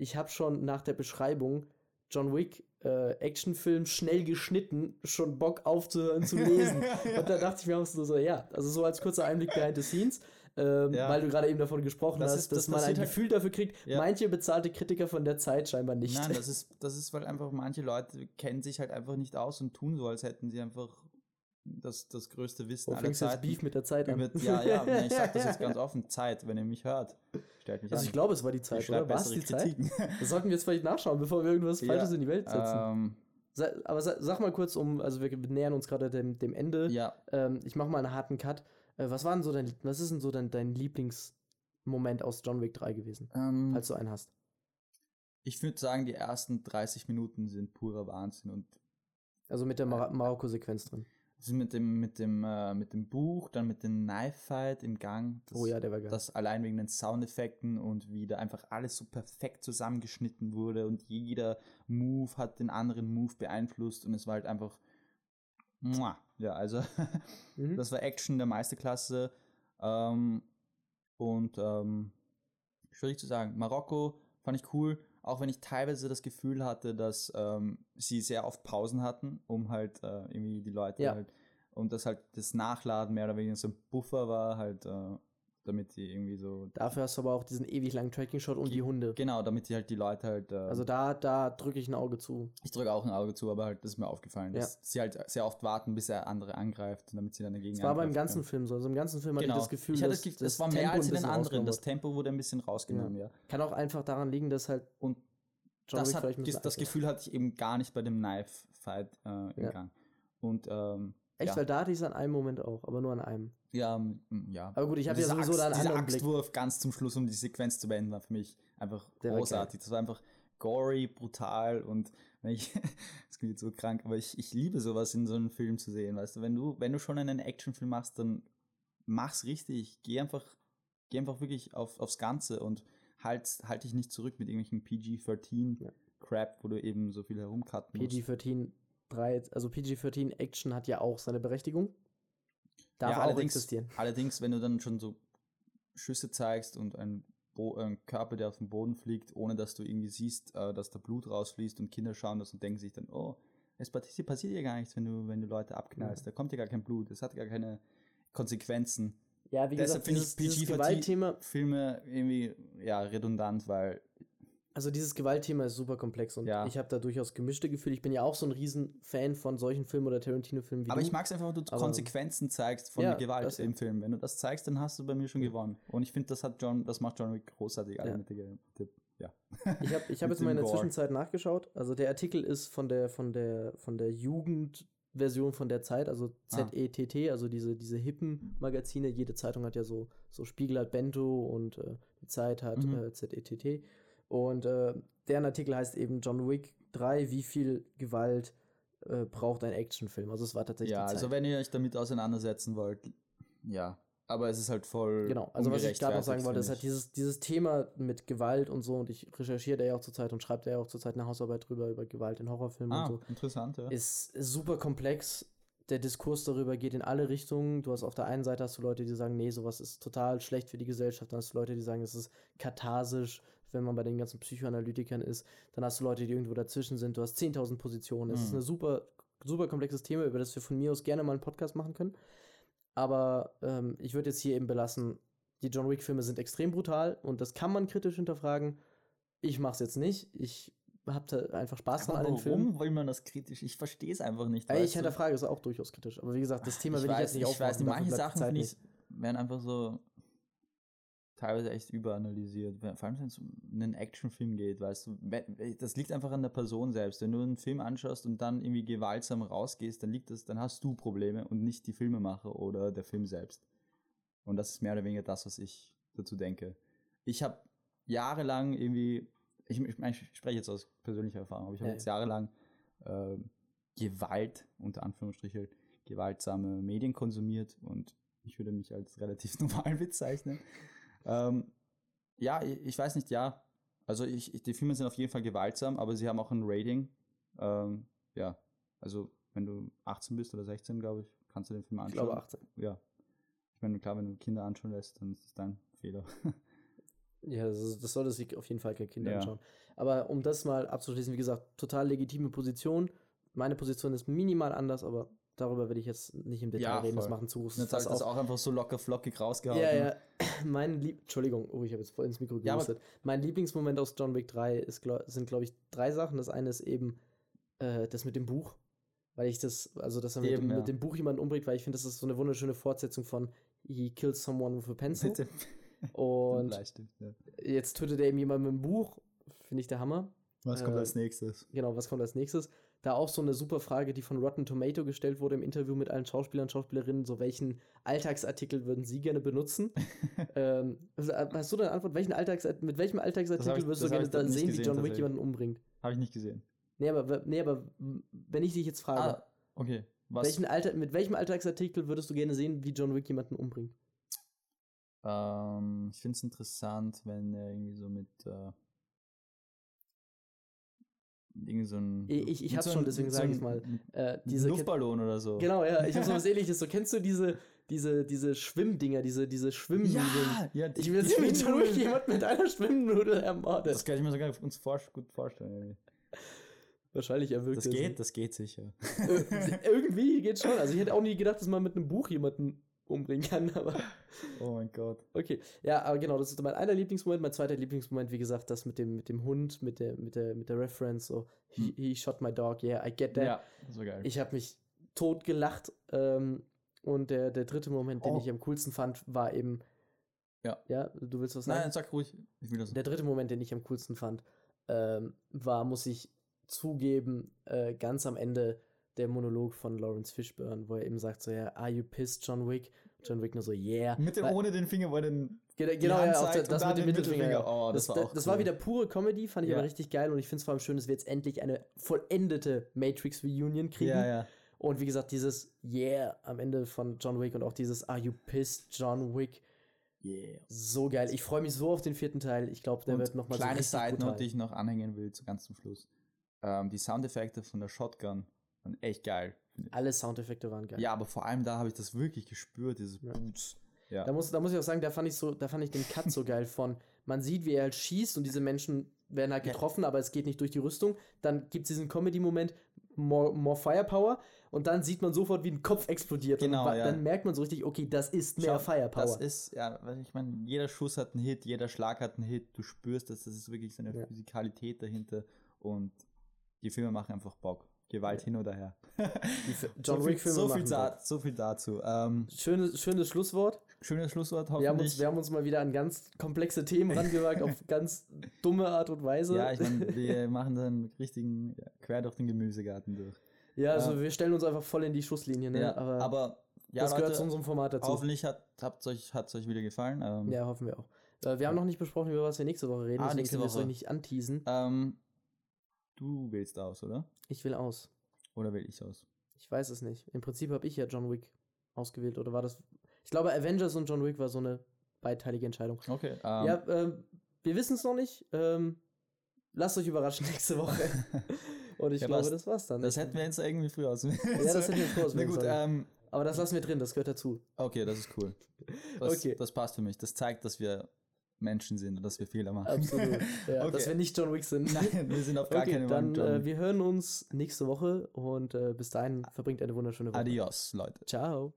Ich habe schon nach der Beschreibung John Wick äh, Actionfilm schnell geschnitten, schon Bock aufzuhören zu lesen. und da dachte ich mir auch so, so, ja, also so als kurzer Einblick behind the scenes. Ähm, Ja. Weil du gerade eben davon gesprochen Das hast, ist- dass das man ein halt- Gefühl dafür kriegt. Ja. Manche bezahlte Kritiker von der Zeit scheinbar nicht. Nein, das ist, das ist, weil einfach manche Leute kennen sich halt einfach nicht aus und tun so, als hätten sie einfach das, das größte Wissen Wo aller du jetzt Zeiten. Beef mit der Zeit an? Über, ja, ja, ich sag das jetzt ganz offen. Zeit, wenn ihr mich hört, stellt mich Also an. ich glaube, es war die Zeit, ich oder? War es die Zeit? Kritiken. Das sollten wir jetzt vielleicht nachschauen, bevor wir irgendwas Ja, Falsches in die Welt setzen. ähm, aber sa sag mal kurz um, also wir nähern uns gerade dem, dem Ende. ja, Ähm, ich mache mal einen harten Cut. Äh, was war denn so dein, was ist denn so dein, dein Lieblingsmoment aus John Wick 3 gewesen, ähm, falls du einen hast? ich würde sagen, die ersten 30 Minuten sind purer Wahnsinn und Also mit der Mar Marokko-Sequenz drin. Das mit dem, mit dem, äh, mit dem Buch, dann mit dem Knife Fight im Gang. Das, oh ja, der war geil. Das allein wegen den Soundeffekten und wie da einfach alles so perfekt zusammengeschnitten wurde und jeder Move hat den anderen Move beeinflusst und es war halt einfach. Muah. Ja, also Mhm. das war Action der Meisterklasse. Ähm, und ähm, schwierig zu sagen. Marokko fand ich cool, auch wenn ich teilweise das Gefühl hatte, dass ähm, sie sehr oft Pausen hatten, um halt äh, irgendwie die Leute Ja. halt und dass halt das Nachladen mehr oder weniger so ein Buffer war, halt äh, damit die irgendwie so. Dafür hast du aber auch diesen ewig langen Tracking-Shot und die Hunde. Genau, damit die halt die Leute halt. Äh, Also da, da drücke ich ein Auge zu. ich drücke auch ein Auge zu, aber halt, das ist mir aufgefallen, Ja. dass sie halt sehr oft warten, bis er andere angreift, damit sie dann dagegen Es war beim angreifen ganzen können. Film so. Also im ganzen Film Genau. hatte ich das Gefühl, ich hatte dass das, das war mehr Tempo als in den anderen. Das. Tempo wurde ein bisschen rausgenommen, ja. Kann auch einfach daran liegen, dass halt Und John das, hat, das ist. Gefühl hatte ich eben gar nicht bei dem Knife-Fight äh, im Ja. Gang. Und ähm, Echt, ja. weil da hatte ich es an einem Moment auch, aber nur an einem. Ja, ja. Aber gut, ich habe ja sowieso Axt, da einen anderen Blick. Axtwurf ganz zum Schluss, um die Sequenz zu beenden, war für mich einfach Der war großartig. Das war einfach gory, brutal und wenn ich, das klingt jetzt so krank, aber ich, ich liebe sowas in so einem Film zu sehen, weißt du, wenn du, wenn du schon einen Actionfilm machst, dann mach's richtig, geh einfach, geh einfach wirklich auf, aufs Ganze und halt, halt dich nicht zurück mit irgendwelchen PG-13 Ja. Crap, wo du eben so viel herumcutten musst. PG-13 3, also PG-13 Action hat ja auch seine Berechtigung. Darf Ja, auch allerdings- existieren. Allerdings, wenn du dann schon so Schüsse zeigst und ein, Bo ein Körper, der auf den Boden fliegt, ohne dass du irgendwie siehst, äh, dass da Blut rausfließt und Kinder schauen das und denken sich dann, oh, es passiert, ja gar nichts, wenn du, wenn du Leute abknallst. Da kommt ja gar kein Blut, es hat gar keine Konsequenzen. Ja, wie Deshalb gesagt, finde ich dieses PG-13 Gewaltthema, Filme irgendwie ja redundant, weil also dieses Gewaltthema ist super komplex und Ja. ich habe da durchaus gemischte Gefühle. Ich bin ja auch so ein Riesenfan von solchen Filmen oder Tarantino-Filmen wie aber du. ich mag es einfach, wenn du Aber- Konsequenzen zeigst von Ja, der Gewalt im Film. Wenn du das zeigst, dann hast du bei mir schon gewonnen. Und ich finde, das hat John, das macht John Wick großartig. alle Ja. mit der, der, ja. Ich habe ich hab jetzt mal in der. Zwischenzeit nachgeschaut. Also der Artikel ist von der von der von der Jugendversion von der Zeit, also Ah. ZETT, also diese diese hippen Magazine. Jede Zeitung hat ja so so Spiegel hat Bento und äh, die Zeit hat Mhm. äh, ZETT. Und äh, deren Artikel heißt eben John Wick 3, wie viel Gewalt äh, braucht ein Actionfilm? Also es war tatsächlich Ja, also wenn ihr euch damit auseinandersetzen wollt, ja. Aber es ist halt voll. Genau, also was ich gerade noch sagen wollte, ist halt dieses, dieses Thema mit Gewalt und so, und ich recherchiere da ja auch zurzeit und schreibe da ja auch zurzeit eine Hausarbeit drüber über Gewalt in Horrorfilmen. Ah, und so. interessant, ja. Ist, ist super komplex. Der Diskurs darüber geht in alle Richtungen. Du hast auf der einen Seite hast du Leute, die sagen, nee, sowas ist total schlecht für die Gesellschaft. Dann hast du Leute, die sagen, es ist katharsisch, wenn man bei den ganzen Psychoanalytikern ist. Dann hast du Leute, die irgendwo dazwischen sind. Du hast 10.000 Positionen. Es ist Mhm. ein super, super komplexes Thema, über das wir von mir aus gerne mal einen Podcast machen können. Aber ähm, ich würde jetzt hier eben belassen, die John Wick-Filme sind extrem brutal und das kann man kritisch hinterfragen. Ich mache es jetzt nicht. Ich habe da einfach Spaß Aber an den Filmen. warum will man das kritisch? Ich verstehe es einfach nicht. Ey, ich du? hinterfrage es auch durchaus kritisch. Aber wie gesagt, das Thema will ich weiß, jetzt nicht Ich weiß aufmachen, nicht, dafür manche Sachen finde ich, werden einfach so teilweise echt überanalysiert. Vor allem, wenn es um einen Actionfilm geht, weißt du, das liegt einfach an der Person selbst. Wenn du einen Film anschaust und dann irgendwie gewaltsam rausgehst, dann liegt das, dann hast du Probleme und nicht die Filmemacher oder der Film selbst. Und das ist mehr oder weniger das, was ich dazu denke. Ich habe jahrelang irgendwie, ich, ich, ich spreche jetzt aus persönlicher Erfahrung, aber ich habe Ja, jetzt jahrelang äh, Gewalt, unter Anführungsstrichen, gewaltsame Medien konsumiert und ich würde mich als relativ normal bezeichnen. Ähm, ja, ich, ich weiß nicht, ja. Also ich, ich, die Filme sind auf jeden Fall gewaltsam, aber sie haben auch ein Rating. Ähm, ja, also wenn du 18 bist oder 16, glaube ich, kannst du den Film Ich anschauen. glaube 18. Ja. Ich meine, klar, wenn du Kinder anschauen lässt, dann ist das dein Fehler. Ja, das, das sollte sich auf jeden Fall kein Kind Ja. anschauen. Aber um das mal abzuschließen, wie gesagt, total legitime Position. Meine Position ist minimal anders, aber darüber werde ich jetzt nicht im Detail Ja, reden. Das voll. machen zu jetzt das auf. auch einfach so locker flockig rausgehauen. Ja, ja. Mein Lieb Entschuldigung, oh, ich habe jetzt voll ins Mikro Ja, aber- gehustet. mein Lieblingsmoment aus John Wick 3 ist, sind, glaube ich, drei Sachen. Das eine ist eben äh, das mit dem Buch. Weil ich das, also dass er mit, Eben, dem, ja. mit dem Buch jemanden umbringt, weil ich finde, das ist so eine wunderschöne Fortsetzung von He kills someone with a pencil. Und ja. jetzt tötet er eben jemanden mit dem Buch. Finde ich der Hammer. Was kommt äh, als nächstes? Genau, was kommt als nächstes? Da auch so eine super Frage, die von Rotten Tomato gestellt wurde im Interview mit allen Schauspielern und Schauspielerinnen. So, welchen Alltagsartikel würden Sie gerne benutzen? ähm, hast du da eine Antwort? Welchen Alltags mit welchem Alltagsartikel ich- würdest du gerne da sehen, wie gesehen, John Wick jemanden umbringt? Habe ich nicht gesehen. Nee, aber, nee, aber wenn ich dich jetzt frage, Ah, okay. Welchen Alter, mit welchem Alltagsartikel würdest du gerne sehen, wie John Wick jemanden umbringt? Ähm, ich finde es interessant, wenn er irgendwie so mit äh, irgendwie so ein Ich- ich- ich hab's so schon, deswegen mit sag so ich's ein- mal. Äh, diese Luftballon oder so. Genau, ja, ich habe sowas ähnliches. So, kennst du diese, diese, diese Schwimmdinger, diese, diese Schwimmnudeln? Ja, ja die, Ich will sehen, wie John jemand mit einer Schwimmnudel ermordet. Das kann ich mir sogar uns vor, gut vorstellen. irgendwie. Wahrscheinlich erwirkt Das geht, das geht sicher. Äh, Irgendwie geht's schon. Also ich hätte auch nie gedacht, dass man mit einem Buch jemanden umbringen kann, aber. Oh mein Gott. Okay, ja, aber genau, das ist mein einer Lieblingsmoment. Mein zweiter Lieblingsmoment, wie gesagt, das mit dem, mit dem Hund, mit der, mit der, mit der Reference, so, he, Hm. he shot my dog, yeah, I get that. Ja, das war geil. Ich habe mich tot gelacht. Ähm, und der, der dritte Moment, den Oh. ich am coolsten fand, war eben. Ja. Ja, du willst was sagen? Nein, sag ruhig. Der dritte Moment, den ich am coolsten fand, ähm, war, muss ich zugeben, äh, ganz am Ende der Monolog von Lawrence Fishburne, wo er eben sagt so, ja, are you pissed, John Wick? John Wick nur so, yeah. Mit dem Weil- ohne den Finger, wo er den. Genau, genau ja, auch das, mit dem Mittelfinger. Mittelfinger. Oh, das das, war das, das war cool. wieder pure Comedy, fand ich Ja. aber richtig geil und ich finde es vor allem schön, dass wir jetzt endlich eine vollendete Matrix-Reunion kriegen. Ja, ja. Und wie gesagt, dieses Yeah am Ende von John Wick und auch dieses Are you pissed, John Wick, Yeah. so geil. Ich freue mich so auf den vierten Teil. Ich glaube, der Und wird nochmal so kleine richtig Side brutal. Note, die ich noch anhängen will, zu ganz zum Schluss. Ähm, die Soundeffekte von der Shotgun waren echt geil. Alle Soundeffekte waren geil. Ja, aber vor allem da habe ich das wirklich gespürt, dieses Ja. Boots. Ja. Da muss, da muss ich auch sagen, da fand ich so, da fand ich den Cut so geil von, man sieht, wie er halt schießt und diese Menschen werden halt Ja. getroffen, aber es geht nicht durch die Rüstung. Dann gibt es diesen Comedy-Moment, more, more Firepower und dann sieht man sofort, wie ein Kopf explodiert. Genau, und ja. dann merkt man so richtig, okay, das ist mehr Schau, Firepower. Das ist, ja, weil ich meine, jeder Schuss hat einen Hit, jeder Schlag hat einen Hit. Du spürst, dass das ist wirklich so eine Ja. Physikalität dahinter und die Filme machen einfach Bock. Gewalt Ja. hin oder her. Die Fi- John so viel, so, viel da, so viel dazu. Ähm, Schönes, schönes Schlusswort. schönes Schlusswort, Wir haben, uns, hoffentlich. wir haben uns mal wieder an ganz komplexe Themen rangewagt, auf ganz dumme Art und Weise. ja, ich meine, wir machen dann richtigen quer durch den Gemüsegarten durch. Ja, also Ja. wir stellen uns einfach voll in die Schusslinie, ne? Ja, aber, aber, ja, das gehört Leute, zu unserem Format dazu. hoffentlich hat es euch, hat's euch wieder gefallen. Ähm, Ja, hoffen wir auch. Äh, wir haben noch nicht besprochen, über was wir nächste Woche reden, Ah, deswegen nächste können wir es euch nicht anteasen. ähm, du wählst aus, oder? Ich will aus. Oder wähl ich aus? Ich weiß es nicht. Im Prinzip habe ich ja John Wick ausgewählt, oder war das. Ich glaube, Avengers und John Wick war so eine beidteilige Entscheidung. Okay. Ähm, ja, ähm, wir wissen es noch nicht. Ähm, lasst euch überraschen nächste Woche. Und ich Ja, glaube, passt. das war's dann. Das hätten wir jetzt irgendwie früh aus. Ja, das hätten wir früh Na auswählen gut, ähm, Aber das lassen wir drin, das gehört dazu. okay, das ist cool. Das, Okay. das passt für mich. Das zeigt, dass wir Menschen sind und dass wir Fehler machen. Absolut. Ja, Okay. Dass wir nicht John Wick sind. Nein, wir sind auf gar okay, keinen dann Fall äh, wir hören uns nächste Woche und äh, bis dahin verbringt eine wunderschöne Woche. Adios, Leute. Ciao.